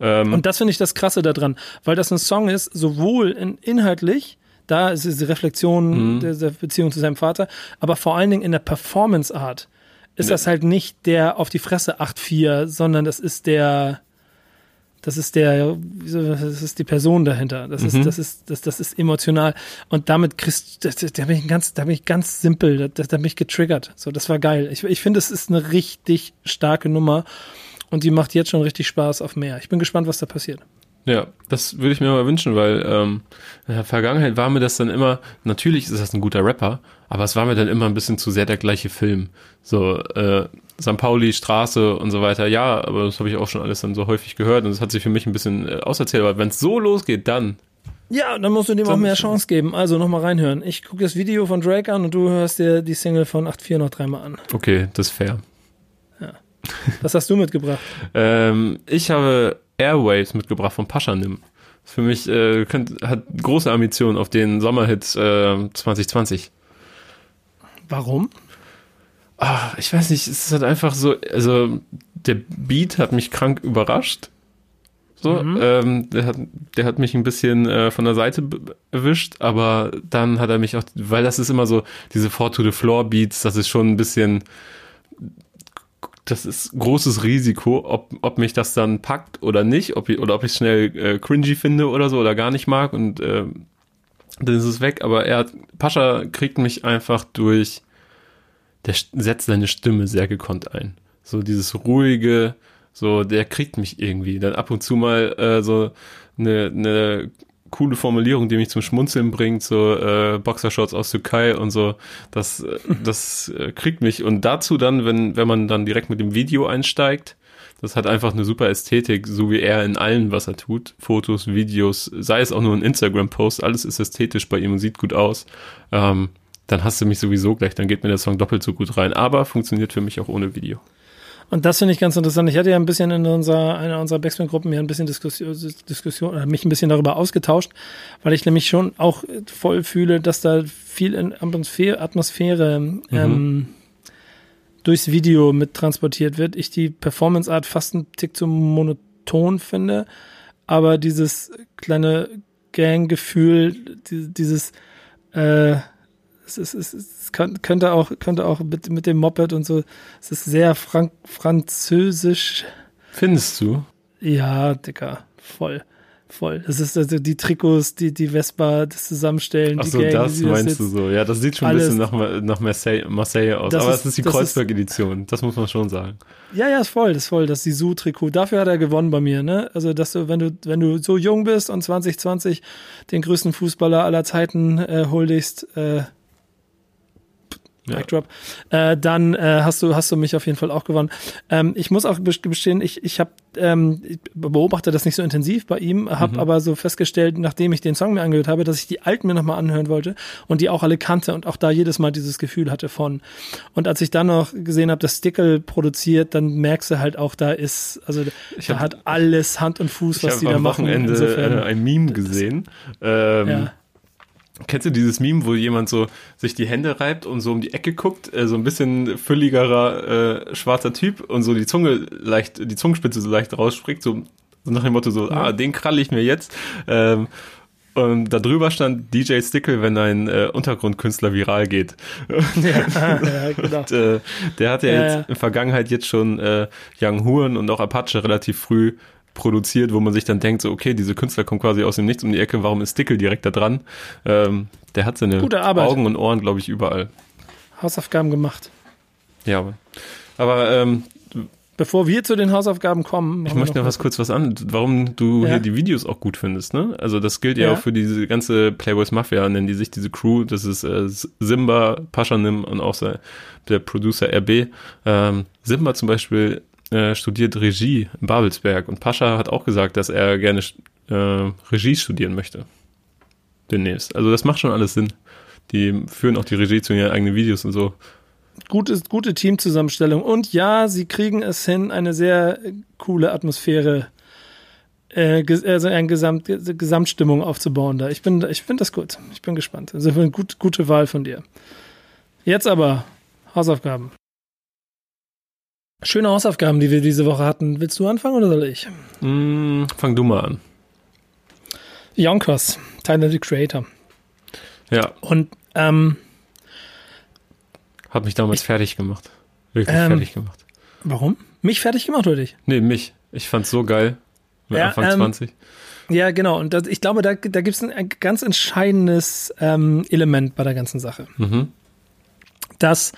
Ähm, und das finde ich das Krasse daran, weil das ein Song ist, sowohl in, inhaltlich, da ist es die Reflexion mhm. der, der, Beziehung zu seinem Vater, aber vor allen Dingen in der Performance-Art ist nee. das halt nicht der auf die Fresse 8-4, sondern das ist der, das ist der, das ist die Person dahinter. Das ist, mhm. das ist, das, das ist emotional. Und damit kriegst, da, da bin ich ganz, da bin ich ganz simpel, da, da bin ich getriggert. So, das war geil. Ich, ich finde, es ist eine richtig starke Nummer und die macht jetzt schon richtig Spaß auf mehr. Ich bin gespannt, was da passiert. Ja, das würde ich mir mal wünschen, weil ähm, in der Vergangenheit war mir das dann immer, natürlich ist das ein guter Rapper, aber es war mir dann immer ein bisschen zu sehr der gleiche Film. So, äh, St. Pauli, Straße und so weiter, ja, aber das habe ich auch schon alles dann so häufig gehört und das hat sich für mich ein bisschen äh, auserzählt, aber wenn es so losgeht, dann. Ja, dann musst du dem auch mehr Chance geben. Also nochmal reinhören. Ich gucke das Video von Drake an und du hörst dir die Single von 8.4 noch dreimal an. Okay, das ist fair. Was hast du mitgebracht? ähm, ich habe Airwaves mitgebracht von Paschanim. Für mich äh, könnt, hat große Ambitionen auf den Sommerhit äh, 2020. Warum? ach, ich weiß nicht, es ist halt einfach so, also der Beat hat mich krank überrascht. So, mhm. ähm, der hat, der hat mich ein bisschen äh, von der Seite erwischt, aber dann hat er mich auch, weil das ist immer so, diese Four to the Floor Beats, das ist schon ein bisschen, das ist großes Risiko, ob, ob mich das dann packt oder nicht, ob ich, oder ob ich es schnell äh, cringy finde oder so oder gar nicht mag und äh, dann ist es weg. Aber er hat, Pascha kriegt mich einfach durch der setzt seine Stimme sehr gekonnt ein. So dieses ruhige, so der kriegt mich irgendwie. Dann ab und zu mal äh, so eine, eine coole Formulierung, die mich zum Schmunzeln bringt, so äh, Boxershorts aus Türkei und so. Das, <laughs> das äh, kriegt mich. Und dazu dann, wenn, wenn man dann direkt mit dem Video einsteigt, das hat einfach eine super Ästhetik, so wie er in allem, was er tut. Fotos, Videos, sei es auch nur ein Instagram-Post, alles ist ästhetisch bei ihm und sieht gut aus. Ähm, dann hast du mich sowieso gleich, dann geht mir der Song doppelt so gut rein. Aber funktioniert für mich auch ohne Video. Und das finde ich ganz interessant. Ich hatte ja ein bisschen in unserer, einer unserer Backspin-Gruppen hier ein bisschen Diskussion, Diskussion, oder mich ein bisschen darüber ausgetauscht, weil ich nämlich schon auch voll fühle, dass da viel in Atmosphäre, Atmosphäre mhm. ähm, durchs Video mit transportiert wird. Ich die Performance-Art fast einen Tick zu monoton finde, aber dieses kleine Gang-Gefühl, dieses, äh, es, ist, es, könnte auch, könnte auch mit, mit dem Moped und so, es ist sehr frank, französisch. Findest du? Ja, Dicker, voll. Voll. Das ist also die Trikots, die, die Vespa, das Zusammenstellen. Ach so, Gang, das meinst du so. Ja, das sieht schon ein bisschen nach, nach Marseille, Marseille aus. Aber es ist die Kreuzberg-Edition. Das muss man schon sagen. Ja, ja, ist voll, das ist voll. Das Sisu-Trikot. Dafür hat er gewonnen bei mir, ne? Also, dass du, wenn du, wenn du so jung bist und 2020 den größten Fußballer aller Zeiten äh, huldigst, äh, Ja. Mic Drop. Äh, dann äh, hast du hast du mich auf jeden Fall auch gewonnen. Ähm, ich muss auch bestehen, ich ich habe ähm, ich beobachte das nicht so intensiv bei ihm, habe mhm. aber so festgestellt, nachdem ich den Song mir angehört habe, dass ich die alten mir nochmal anhören wollte und die auch alle kannte und auch da jedes Mal dieses Gefühl hatte von. Und als ich dann noch gesehen habe, dass Stickle produziert, dann merkst du halt auch, da ist, also ich da hab, hat alles Hand und Fuß, was die da machen. Ich habe am Wochenende äh, ein Meme gesehen. Ähm, ja Kennst du dieses Meme, wo jemand so sich die Hände reibt und so um die Ecke guckt, äh, so ein bisschen fülligerer äh, schwarzer Typ und so die Zunge leicht, die Zungenspitze so leicht rausspringt, so, so nach dem Motto so, ja. ah, den kralle ich mir jetzt. Ähm, und da drüber stand DJ Stickle, wenn ein äh, Untergrundkünstler viral geht. <laughs> Ja, <laughs> ja genau. und, äh, der hat ja, ja jetzt in Vergangenheit jetzt schon äh, Young Huren und auch Apache relativ früh produziert, wo man sich dann denkt, so, okay, diese Künstler kommen quasi aus dem Nichts um die Ecke, warum ist Stickel direkt da dran? Ähm, der hat seine Augen und Ohren, glaube ich, überall. Hausaufgaben gemacht. Ja, aber, aber ähm, Bevor wir zu den Hausaufgaben kommen. Ich möchte noch was kurz was an, warum du ja. hier die Videos auch gut findest, ne? Also das gilt ja, ja, auch für diese ganze Playboys Mafia, nennen die sich diese Crew, das ist äh, Simba, Paschanim und auch der Producer RB. Ähm, Simba zum Beispiel äh, studiert Regie in Babelsberg und Pascha hat auch gesagt, dass er gerne äh, Regie studieren möchte. Demnächst. Also das macht schon alles Sinn. Die führen auch die Regie zu ihren eigenen Videos und so. Gute, gute Teamzusammenstellung. Und ja, sie kriegen es hin, eine sehr coole Atmosphäre, äh, also eine Gesamt, Gesamtstimmung aufzubauen da. Ich bin, ich finde das gut. Ich bin gespannt. Also eine gut, gute Wahl von dir. Jetzt aber Hausaufgaben. Schöne Hausaufgaben, die wir diese Woche hatten. Willst du anfangen oder soll ich? Mm, fang du mal an. Yonkers, Tyler the Creator. Ja. Und ähm, hat mich damals ich, fertig gemacht. Wirklich ähm, fertig gemacht. Warum? Mich fertig gemacht oder dich? Nee, mich. Ich fand's so geil. Mit ja, Anfang ähm, 20. Ja, genau. Und das, ich glaube, da, da gibt es ein, ein, ganz entscheidendes ähm, Element bei der ganzen Sache. Mhm. Dass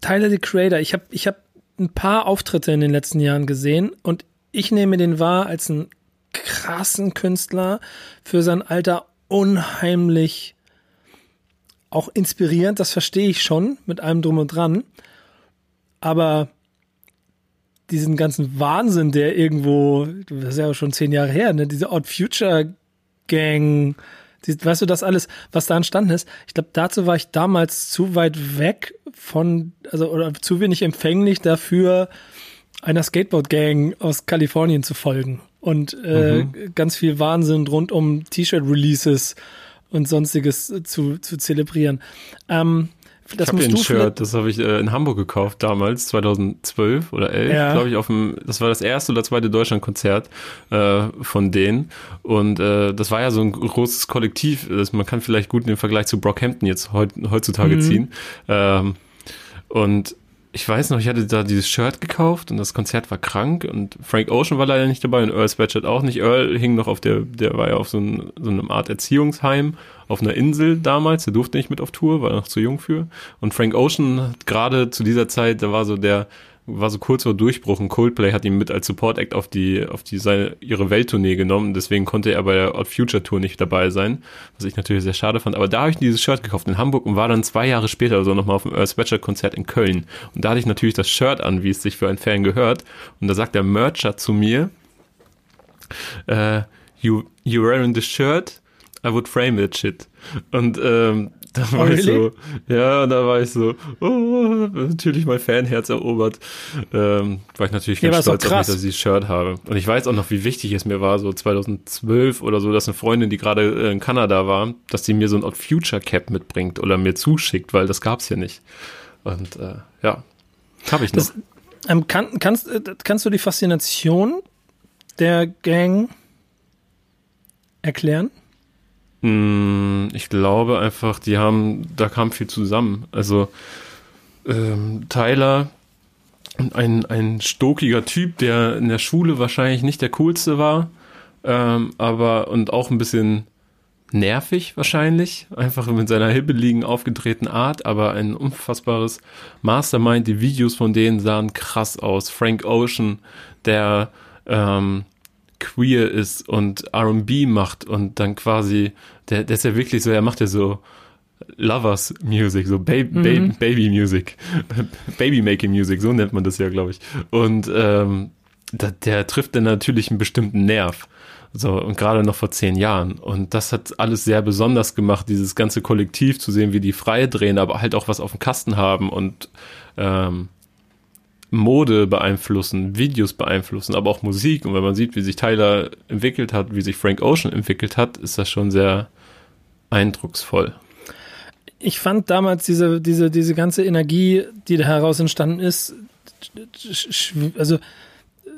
Tyler the Creator, ich habe ich hab ein paar Auftritte in den letzten Jahren gesehen und ich nehme den wahr als einen krassen Künstler für sein Alter unheimlich auch inspirierend, das verstehe ich schon mit allem drum und dran. Aber diesen ganzen Wahnsinn, der irgendwo, das ist ja schon zehn Jahre her, ne, diese Odd Future Gang, weißt du, das alles, was da entstanden ist, ich glaube, dazu war ich damals zu weit weg von, also oder zu wenig empfänglich dafür, einer Skateboard-Gang aus Kalifornien zu folgen und äh, mhm. ganz viel Wahnsinn rund um T-Shirt-Releases und sonstiges zu, zu zelebrieren. Ähm, das ich habe ein Shirt, das habe ich äh, in Hamburg gekauft damals, 2012 oder 11, ja. glaube ich, auf dem, das war das erste oder zweite Deutschlandkonzert äh, von denen und äh, das war ja so ein großes Kollektiv, das, man kann vielleicht gut den Vergleich zu Brockhampton jetzt heut, heutzutage mhm. ziehen ähm, und ich weiß noch, ich hatte da dieses Shirt gekauft und das Konzert war krank und Frank Ocean war leider nicht dabei und Earl Sweatshirt auch nicht. Earl hing noch auf der, der war ja auf so, ein, so einer Art Erziehungsheim auf einer Insel damals, der durfte nicht mit auf Tour, war noch zu jung für. Und Frank Ocean gerade zu dieser Zeit, da war so der, war so kurz vor Durchbruch und Coldplay hat ihn mit als Support Act auf die auf die seine ihre Welttournee genommen, deswegen konnte er bei der Odd Future Tour nicht dabei sein, was ich natürlich sehr schade fand, aber da habe ich dieses Shirt gekauft in Hamburg und war dann zwei Jahre später so nochmal auf dem Earth Sweatshirt Konzert in Köln. Und da hatte ich natürlich das Shirt an, wie es sich für einen Fan gehört. Und da sagt der Mercher zu mir äh, you you wearing the shirt? I would frame that shit. Und ähm, da oh, war oh, ich really? so, ja, da war ich so, oh, natürlich mein Fanherz erobert. Ähm, war ich natürlich ganz ja, stolz auf mich, dass ich dieses Shirt habe. Und ich weiß auch noch, wie wichtig es mir war, so 2012 oder so, dass eine Freundin, die gerade äh, in Kanada war, dass sie mir so ein Odd Future Cap mitbringt oder mir zuschickt, weil das gab's hier nicht. Und äh, ja, habe ich noch. Das, ähm, kann, kannst, äh, kannst du die Faszination der Gang erklären? Hm, ich glaube einfach, die haben, da kam viel zusammen. Also ähm, Tyler, ein, ein stokiger Typ, der in der Schule wahrscheinlich nicht der coolste war, ähm, aber und auch ein bisschen nervig wahrscheinlich, einfach mit seiner hibbeligen, aufgedrehten Art, aber ein unfassbares Mastermind. Die Videos von denen sahen krass aus. Frank Ocean, der ähm, queer ist und R&B macht und dann quasi, der, der ist ja wirklich so, er macht ja so Lovers Music, so ba ba mhm. Baby Music, <laughs> Baby Making Music, so nennt man das ja, glaube ich. Und ähm, da, der trifft dann natürlich einen bestimmten Nerv. So, und gerade noch vor zehn Jahren. Und das hat alles sehr besonders gemacht, dieses ganze Kollektiv zu sehen, wie die frei drehen, aber halt auch was auf dem Kasten haben und ähm, Mode beeinflussen, Videos beeinflussen, aber auch Musik. Und wenn man sieht, wie sich Tyler entwickelt hat, wie sich Frank Ocean entwickelt hat, ist das schon sehr eindrucksvoll. Ich fand damals diese, diese, diese ganze Energie, die da heraus entstanden ist, also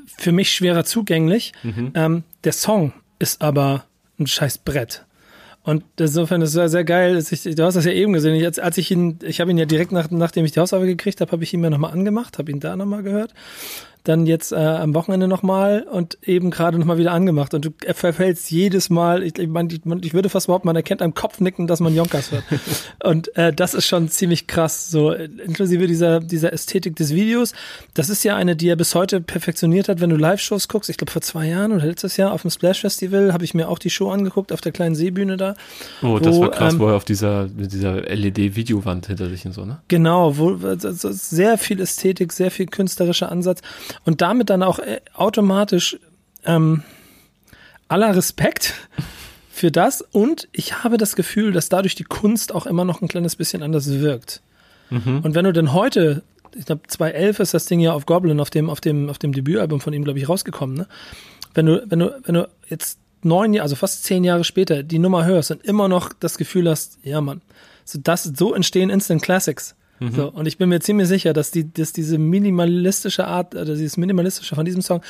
für mich schwerer zugänglich. Mhm. Ähm, der Song ist aber ein scheiß Brett. Und insofern ist es sehr, sehr geil. Ich, du hast das ja eben gesehen. Ich, als, ich ihn, ich habe ihn ja direkt nach, nachdem ich die Hausarbeit gekriegt habe, habe ich ihn mir nochmal angemacht, habe ihn da nochmal gehört dann jetzt äh, am Wochenende nochmal und eben gerade nochmal wieder angemacht. Und du verfällst jedes Mal, ich, ich, mein, ich, ich würde fast überhaupt, man erkennt am Kopfnicken, dass man Jonkas hört. <laughs> und äh, das ist schon ziemlich krass, so inklusive dieser, dieser Ästhetik des Videos. Das ist ja eine, die er bis heute perfektioniert hat, wenn du Live-Shows guckst. Ich glaube, vor zwei Jahren oder letztes Jahr auf dem Splash Festival habe ich mir auch die Show angeguckt auf der kleinen Seebühne da. Oh, wo, das war krass, ähm, wo er auf dieser, dieser LED-Videowand hinter sich und so, ne? Genau, wo sehr viel Ästhetik, sehr viel künstlerischer Ansatz und damit dann auch äh, automatisch ähm, aller Respekt für das und ich habe das Gefühl, dass dadurch die Kunst auch immer noch ein kleines bisschen anders wirkt. Mhm. Und wenn du denn heute, ich glaube 2011 ist das Ding ja auf Goblin, auf dem, auf dem, auf dem Debütalbum von ihm, glaube ich, rausgekommen, ne? Wenn du, wenn du, wenn du jetzt neun Jahre, also fast zehn Jahre später die Nummer hörst und immer noch das Gefühl hast, ja Mann, so das, so entstehen Instant Classics. Mhm. So, und ich bin mir ziemlich sicher, dass, die, dass diese minimalistische Art, oder dieses minimalistische von diesem Song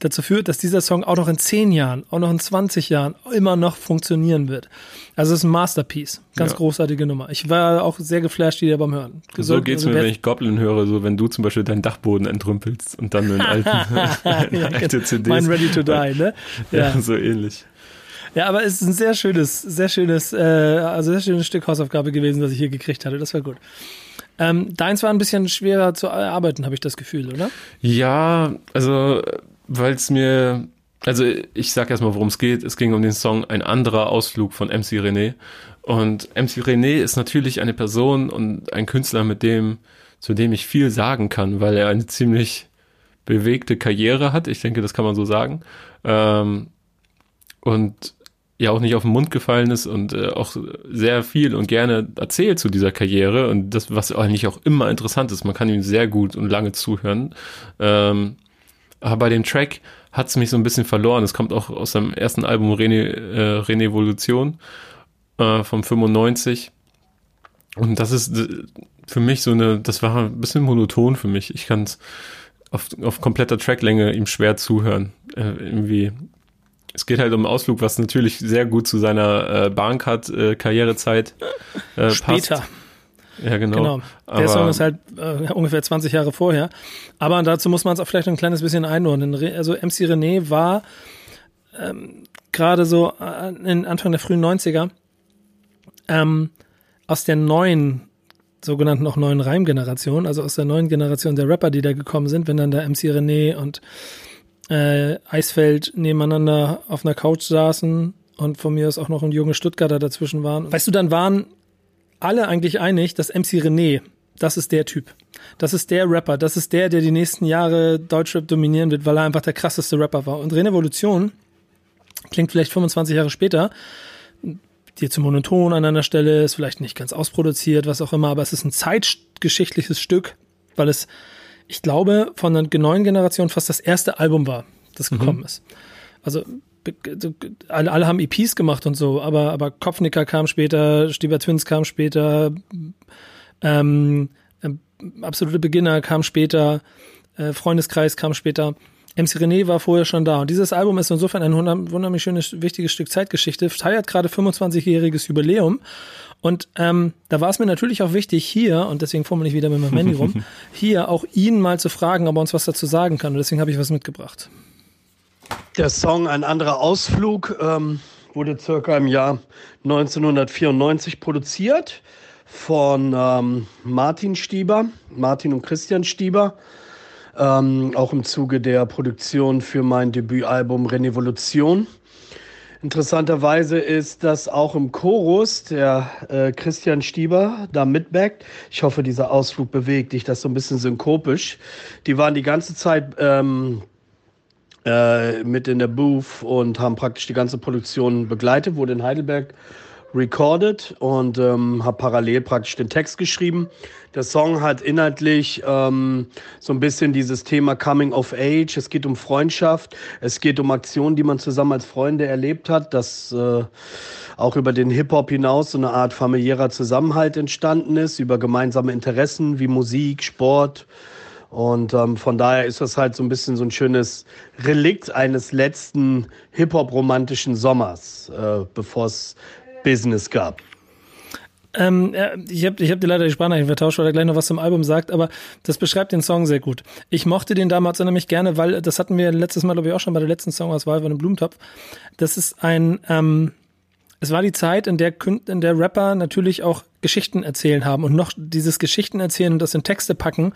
dazu führt, dass dieser Song auch noch in zehn Jahren, auch noch in 20 Jahren immer noch funktionieren wird. Also es ist ein Masterpiece. Ganz ja. großartige Nummer. Ich war auch sehr geflasht wieder beim Hören. So geht's also, mir, wenn ich Goblin höre, so wenn du zum Beispiel deinen Dachboden entrümpelst und dann einen <laughs> alten, ja, <laughs> alte CDs. Genau. Mein Ready to Die, ne? Ja. ja, so ähnlich. Ja, aber es ist ein sehr schönes, sehr schönes, äh, also sehr schönes Stück Hausaufgabe gewesen, das ich hier gekriegt hatte. Das war gut. Ähm, deins war ein bisschen schwerer zu erarbeiten, habe ich das Gefühl, oder? Ja, also weil es mir, also ich sag erstmal, worum es geht. Es ging um den Song Ein anderer Ausflug von MC René. Und MC René ist natürlich eine Person und ein Künstler, mit dem, zu dem ich viel sagen kann, weil er eine ziemlich bewegte Karriere hat. Ich denke, das kann man so sagen. Ähm, und ja auch nicht auf den Mund gefallen ist und äh, auch sehr viel und gerne erzählt zu dieser Karriere und das, was eigentlich auch immer interessant ist, man kann ihm sehr gut und lange zuhören. Ähm, aber bei dem Track hat es mich so ein bisschen verloren. Es kommt auch aus seinem ersten Album René, äh, Renevolution äh, vom 95. Und das ist äh, für mich so eine, das war ein bisschen monoton für mich. Ich kann es auf, auf kompletter Tracklänge ihm schwer zuhören. Äh, irgendwie es geht halt um einen Ausflug, was natürlich sehr gut zu seiner äh, Bahncard-Karrierezeit äh, äh, Später. Passt. Ja, genau. genau. Der Aber, Song ist halt äh, ungefähr 20 Jahre vorher. Aber dazu muss man es auch vielleicht ein kleines bisschen einordnen. Also MC René war ähm, gerade so äh, in Anfang der frühen 90er ähm, aus der neuen sogenannten auch neuen Reimgeneration, also aus der neuen Generation der Rapper, die da gekommen sind, wenn dann der MC René und äh, Eisfeld nebeneinander auf einer Couch saßen und von mir aus auch noch ein junge Stuttgarter dazwischen waren. Weißt du, dann waren alle eigentlich einig, dass MC René, das ist der Typ. Das ist der Rapper. Das ist der, der die nächsten Jahre Deutschrap dominieren wird, weil er einfach der krasseste Rapper war. Und Revolution klingt vielleicht 25 Jahre später, die zu monoton an einer Stelle ist, vielleicht nicht ganz ausproduziert, was auch immer, aber es ist ein zeitgeschichtliches Stück, weil es ich glaube, von der neuen Generation fast das erste Album war, das mhm. gekommen mhm. ist. Also alle, alle haben EPs gemacht und so, aber, aber Kopfnicker kam später, Stieber Twins kam später, ähm, äh, absolute Beginner kam später, äh, Freundeskreis kam später. MC René war vorher schon da. Und dieses Album ist insofern ein wunderbar schönes, wichtiges Stück Zeitgeschichte, feiert gerade 25-jähriges Jubiläum. Und ähm, da war es mir natürlich auch wichtig, hier, und deswegen fummel ich wieder mit meinem Handy rum, <laughs> hier auch ihn mal zu fragen, ob er uns was dazu sagen kann. Und deswegen habe ich was mitgebracht. Der Song Ein anderer Ausflug ähm, wurde circa im Jahr 1994 produziert von ähm, Martin Stieber, Martin und Christian Stieber. Ähm, auch im Zuge der Produktion für mein Debütalbum Renevolution. Interessanterweise ist das auch im Chorus der äh, Christian Stieber da mitbackt. Ich hoffe, dieser Ausflug bewegt dich das so ein bisschen synkopisch. Die waren die ganze Zeit ähm, äh, mit in der Booth und haben praktisch die ganze Produktion begleitet, wurde in Heidelberg recorded und ähm, habe parallel praktisch den Text geschrieben. Der Song hat inhaltlich ähm, so ein bisschen dieses Thema Coming of Age. Es geht um Freundschaft, es geht um Aktionen, die man zusammen als Freunde erlebt hat, dass äh, auch über den Hip-Hop hinaus so eine Art familiärer Zusammenhalt entstanden ist, über gemeinsame Interessen wie Musik, Sport. Und ähm, von daher ist das halt so ein bisschen so ein schönes Relikt eines letzten Hip-Hop-romantischen Sommers, äh, bevor es Business gab. Ähm, ich habe ich hab dir leider die Sprachnachricht vertauscht, weil er gleich noch was zum Album sagt, aber das beschreibt den Song sehr gut. Ich mochte den damals nämlich gerne, weil das hatten wir letztes Mal, glaube ich, auch schon bei der letzten Song aus Wahl von einem Blumentopf. Das ist ein, ähm, es war die Zeit, in der, in der Rapper natürlich auch Geschichten erzählen haben und noch dieses Geschichten erzählen und das in Texte packen,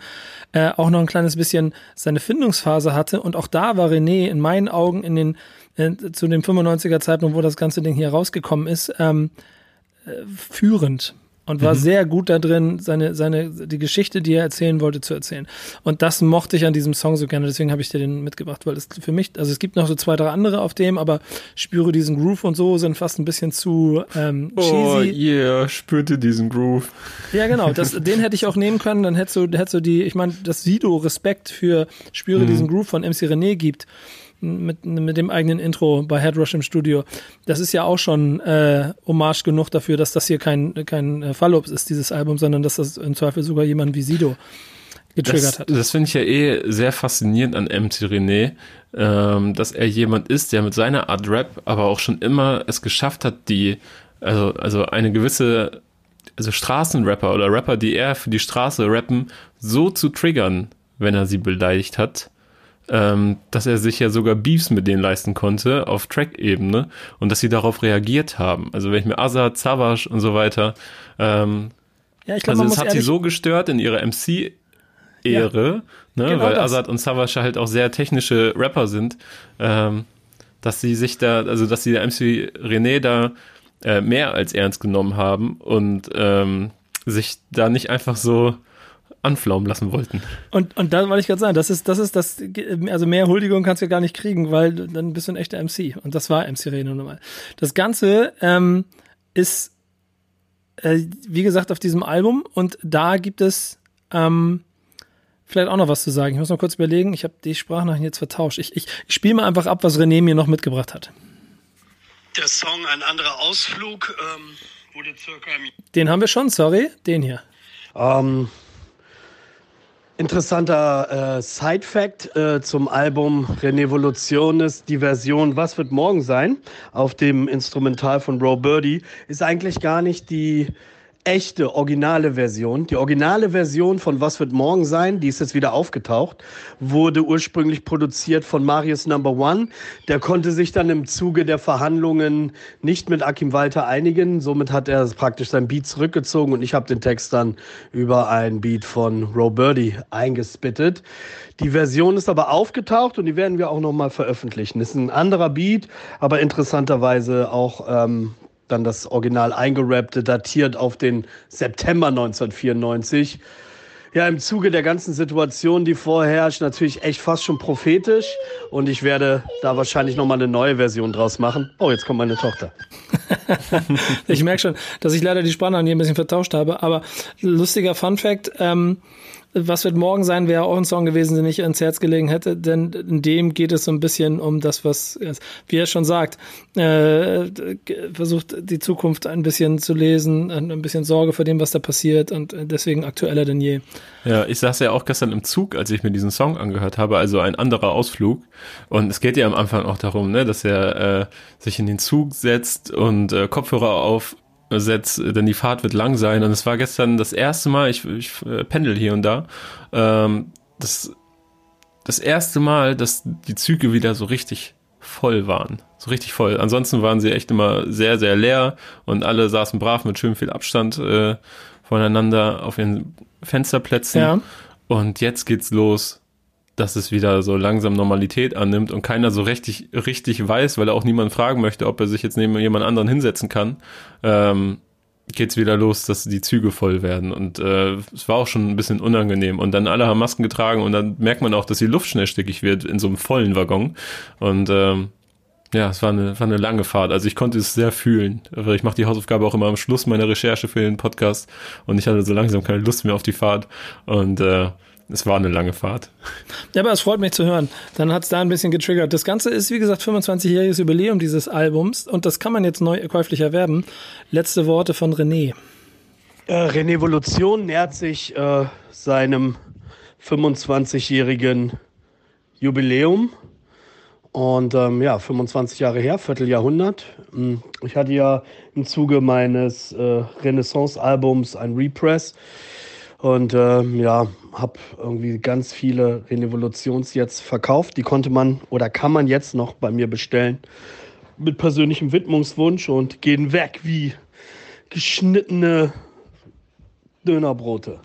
äh, auch noch ein kleines bisschen seine Findungsphase hatte. Und auch da war René in meinen Augen in den zu dem 95er Zeitpunkt, wo das ganze Ding hier rausgekommen ist, ähm, äh, führend und war mhm. sehr gut da drin, seine, seine, die Geschichte, die er erzählen wollte, zu erzählen. Und das mochte ich an diesem Song so gerne, deswegen habe ich dir den mitgebracht, weil es für mich, also es gibt noch so zwei, drei andere auf dem, aber spüre diesen Groove und so sind fast ein bisschen zu ähm, cheesy. Oh yeah, spürte diesen Groove. Ja, genau, das, den hätte ich auch nehmen können, dann hättest du, hättest du die, ich meine, dass Sido Respekt für spüre mhm. diesen Groove von MC René gibt mit, mit dem eigenen Intro bei Headrush im Studio. Das ist ja auch schon äh, Hommage genug dafür, dass das hier kein, kein äh, Fallops ist, dieses Album, sondern dass das im Zweifel sogar jemand wie Sido getriggert das, hat. Das finde ich ja eh sehr faszinierend an MC René, ähm, dass er jemand ist, der mit seiner Art Rap aber auch schon immer es geschafft hat, die, also, also eine gewisse, also Straßenrapper oder Rapper, die er für die Straße rappen, so zu triggern, wenn er sie beleidigt hat ähm, dass er sich ja sogar Beefs mit denen leisten konnte auf Track-Ebene und dass sie darauf reagiert haben. Also wenn ich mir Azad, Savage und so weiter, ähm, ja, ich glaub, also es hat sie so gestört in ihrer MC Ehre, ja, ne, genau weil das. Azad und Savage halt auch sehr technische Rapper sind, ähm, dass sie sich da, also dass sie der MC René da äh, mehr als ernst genommen haben und ähm, sich da nicht einfach so anflaumen lassen wollten. Und, und da wollte ich gerade sagen, das ist, das ist das, also mehr Huldigung kannst du ja gar nicht kriegen, weil dann bist du ein echter MC. Und das war MC Reno nochmal. Das Ganze ähm, ist, äh, wie gesagt, auf diesem Album und da gibt es ähm, vielleicht auch noch was zu sagen. Ich muss noch kurz überlegen, ich habe die Sprachnachrichten jetzt vertauscht. Ich, ich, ich spiele mal einfach ab, was René mir noch mitgebracht hat. Der Song Ein anderer Ausflug ähm, wurde circa... Den haben wir schon, sorry, den hier. Ähm, Interessanter äh, Side-Fact äh, zum Album Renevolutiones, die Version Was wird morgen sein auf dem Instrumental von Bro Birdie? Ist eigentlich gar nicht die echte, originale Version. Die originale Version von Was wird morgen sein, die ist jetzt wieder aufgetaucht, wurde ursprünglich produziert von Marius Number One. Der konnte sich dann im Zuge der Verhandlungen nicht mit Akim Walter einigen. Somit hat er praktisch sein Beat zurückgezogen und ich habe den Text dann über ein Beat von Ro Birdie eingespittet. Die Version ist aber aufgetaucht und die werden wir auch nochmal veröffentlichen. Ist ein anderer Beat, aber interessanterweise auch ähm, dann das Original eingerappte, datiert auf den September 1994. Ja, im Zuge der ganzen Situation, die vorherrscht, natürlich echt fast schon prophetisch. Und ich werde da wahrscheinlich nochmal eine neue Version draus machen. Oh, jetzt kommt meine Tochter. <laughs> ich merke schon, dass ich leider die Spannung hier ein bisschen vertauscht habe. Aber lustiger Fun Fact, ähm, was wird morgen sein, wäre auch ein Song gewesen, den ich ans Herz gelegen hätte, denn in dem geht es so ein bisschen um das, was, wie er schon sagt, äh, versucht die Zukunft ein bisschen zu lesen, ein bisschen Sorge vor dem, was da passiert und deswegen aktueller denn je. Ja, ich saß ja auch gestern im Zug, als ich mir diesen Song angehört habe, also ein anderer Ausflug. Und es geht ja am Anfang auch darum, ne, dass er äh, sich in den Zug setzt und äh, Kopfhörer auf setzt, denn die Fahrt wird lang sein. Und es war gestern das erste Mal, ich, ich äh, pendel hier und da, ähm, das, das erste Mal, dass die Züge wieder so richtig voll waren. So richtig voll. Ansonsten waren sie echt immer sehr, sehr leer und alle saßen brav mit schön viel Abstand äh, voneinander auf ihren Fensterplätzen. Ja. Und jetzt geht's los dass es wieder so langsam Normalität annimmt und keiner so richtig, richtig weiß, weil er auch niemand fragen möchte, ob er sich jetzt neben jemand anderen hinsetzen kann, ähm, geht's wieder los, dass die Züge voll werden. Und äh, es war auch schon ein bisschen unangenehm. Und dann alle haben Masken getragen und dann merkt man auch, dass die Luft schnell stickig wird in so einem vollen Waggon. Und ähm, ja, es war eine, war eine lange Fahrt. Also ich konnte es sehr fühlen. Ich mache die Hausaufgabe auch immer am Schluss meiner Recherche für den Podcast und ich hatte so langsam keine Lust mehr auf die Fahrt. Und äh, es war eine lange Fahrt. Ja, aber es freut mich zu hören. Dann hat es da ein bisschen getriggert. Das Ganze ist, wie gesagt, 25-jähriges Jubiläum dieses Albums und das kann man jetzt neu käuflich erwerben. Letzte Worte von René. Äh, Renevolution nähert sich äh, seinem 25-jährigen Jubiläum. Und ähm, ja, 25 Jahre her, Vierteljahrhundert. Hm, ich hatte ja im Zuge meines äh, Renaissance-Albums ein Repress und äh, ja, habe irgendwie ganz viele Renevolutions jetzt verkauft. Die konnte man oder kann man jetzt noch bei mir bestellen mit persönlichem Widmungswunsch und gehen weg wie geschnittene Dönerbrote.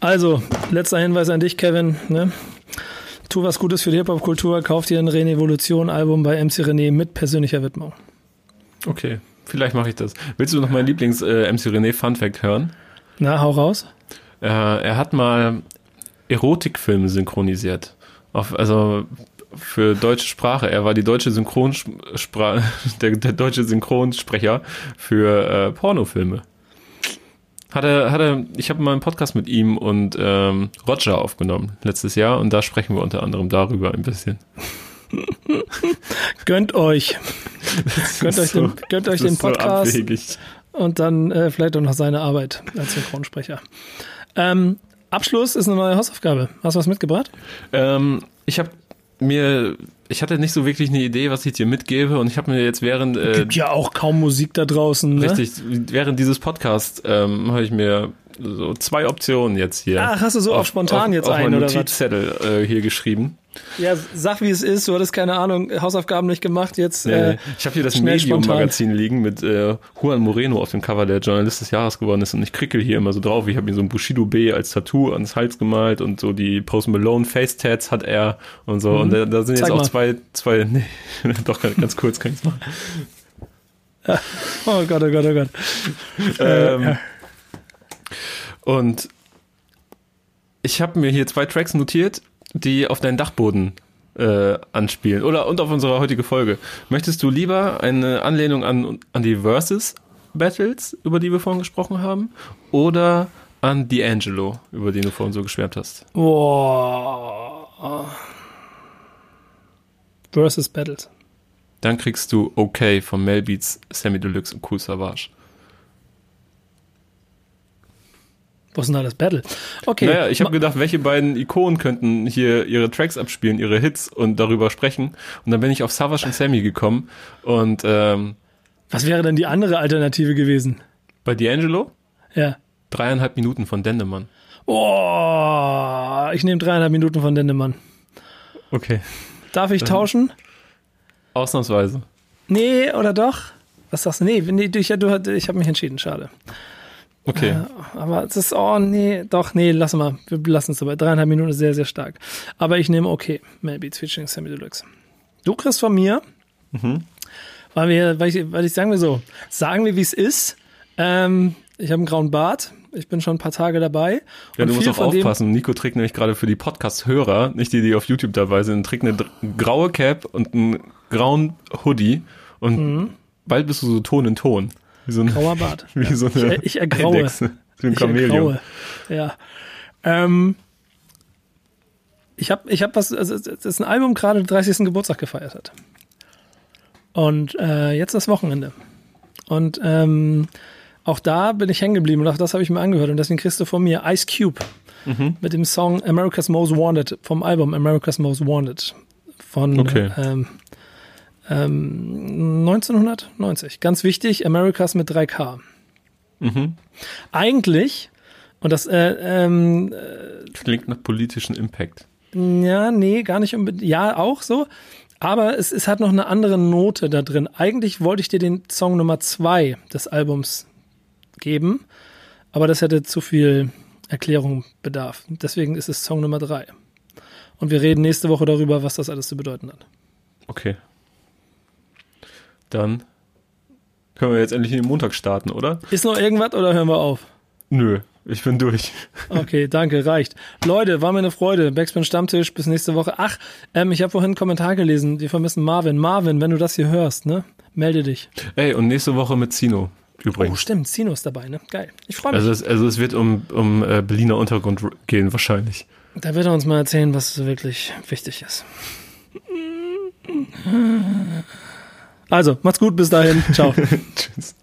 Also, letzter Hinweis an dich, Kevin. Ne? Tu was Gutes für die Hip-Hop-Kultur, kauf dir ein Renevolution-Album bei MC René mit persönlicher Widmung. Okay, vielleicht mache ich das. Willst du noch mein Lieblings-MC äh, René Fun Fact hören? Na, hau raus. Äh, er hat mal Erotikfilme synchronisiert. Auf, also für deutsche Sprache. Er war die deutsche Synchronsprache, <laughs> der, der deutsche Synchronsprecher für äh, Pornofilme. Hat er, hat er, ich habe mal einen Podcast mit ihm und ähm, Roger aufgenommen letztes Jahr und da sprechen wir unter anderem darüber ein bisschen. <laughs> gönnt euch. <laughs> Gönnt euch, so, den, gönnt euch den Podcast. So und dann äh, vielleicht auch noch seine Arbeit als Synchronsprecher. Ähm, Abschluss ist eine neue Hausaufgabe. Hast du was mitgebracht? Ähm, ich habe mir, ich hatte nicht so wirklich eine Idee, was ich dir mitgebe und ich habe mir jetzt während... Äh, Gibt ja auch kaum Musik da draußen. Ne? Richtig, während dieses Podcasts ähm, habe ich mir so zwei Optionen jetzt hier. Ach, hast du so auf, auf spontan auf, jetzt auf einen oder Notizzettel äh, hier geschrieben. Ja, sag wie es ist. Du hattest keine Ahnung, Hausaufgaben nicht gemacht. Jetzt. Nee, äh, ich habe hier das Medium-Magazin liegen mit äh, Juan Moreno auf dem Cover, der Journalist des Jahres geworden ist. Und ich krickel hier immer so drauf. Ich habe mir so ein Bushido B als Tattoo ans Hals gemalt und so die Post Malone Face Tats hat er und so. Mhm. Und da, da sind jetzt Zeig auch mal. zwei, zwei. <laughs> Nee, doch ganz kurz kann ich's machen. <laughs> oh Gott, oh Gott, oh Gott. ähm, ja. Und ich habe mir hier zwei Tracks notiert die auf deinen Dachboden äh, anspielen. Oder und auf unsere heutige Folge. Möchtest du lieber eine Anlehnung an, an die Versus Battles, über die wir vorhin gesprochen haben, oder an D'Angelo, über den du vorhin so geschwärmt hast? Boah. Versus Battles. Dann kriegst du Okay von Melbeats, Sammy Deluxe und Cool Savage. Was ist denn da das Battle? Okay. Naja, ich habe gedacht, welche beiden Ikonen könnten hier ihre Tracks abspielen, ihre Hits und darüber sprechen. Und dann bin ich auf Savage und Sammy gekommen. Und ähm, was wäre denn die andere Alternative gewesen? Bei D'Angelo? Ja. Dreieinhalb Minuten von Dendemann. Oh, ich nehme dreieinhalb Minuten von Dendemann. Okay. Darf ich tauschen? Ausnahmsweise. Nee, oder doch? Was sagst du? Nee, nee ich, ich habe mich entschieden, schade. Okay. Äh, aber es ist, oh nee, doch, nee, lass mal. Wir lassen es dabei. Dreieinhalb Minuten ist sehr, sehr stark. Aber ich nehme okay. Melbeats featuring Sammy Deluxe. Du kriegst von mir, mhm. weil wir, weil ich, weil ich sagen wir so, sagen wir, wie es ist. Ähm, ich habe einen grauen Bart. Ich bin schon ein paar Tage dabei. Ja, du musst auch aufpassen. Nico trägt nämlich gerade für die Podcast-Hörer, nicht die, die auf YouTube dabei sind, trägt eine graue Cap und einen grauen Hoodie und mhm. bald bist du so Ton in Ton. Wie so ein Grauer Bart. <laughs> Wie ja. so eine ich, ich ergraue. Echse, wie ein Chamäleon. Ja. Ähm, ich habe ich hab was, also das ist ein Album gerade 30. Geburtstag gefeiert hat. Und äh, jetzt das Wochenende. Und ähm, auch da bin ich hängen geblieben und auch das habe ich mir angehört. Und deswegen kriegst du von mir Ice Cube mhm. mit dem Song America's Most Wanted vom Album America's Most Wanted von okay. ähm, ähm, 1990. Ganz wichtig, Americas mit 3K. Mhm. Eigentlich, und das äh, ähm, äh, klingt nach politischen Impact. Ja, nee, gar nicht unbedingt. Ja, auch so. Aber es, es hat noch eine andere Note da drin. Eigentlich wollte ich dir den Song Nummer 2 des Albums geben, aber das hätte zu viel Erklärung bedarf. Deswegen ist es Song Nummer 3. Und wir reden nächste Woche darüber, was das alles zu bedeuten hat. Okay. Dann können wir jetzt endlich in den Montag starten, oder? Ist noch irgendwas oder hören wir auf? Nö, ich bin durch. <laughs> Okay, danke, reicht. Leute, war mir eine Freude. Backspin Stammtisch, bis nächste Woche. Ach, ähm, ich habe vorhin einen Kommentar gelesen, die vermissen Marvin. Marvin, wenn du das hier hörst, ne, melde dich. Ey, und nächste Woche mit Zino Oh, übrigens. stimmt, Sino ist dabei, ne? Geil. Ich freue mich. also, es, also es wird um, um äh, Berliner Untergrund gehen wahrscheinlich. Da wird er uns mal erzählen, was wirklich wichtig ist. <laughs> Also, macht's gut, bis dahin. Ciao. <laughs> <laughs> Tschüss.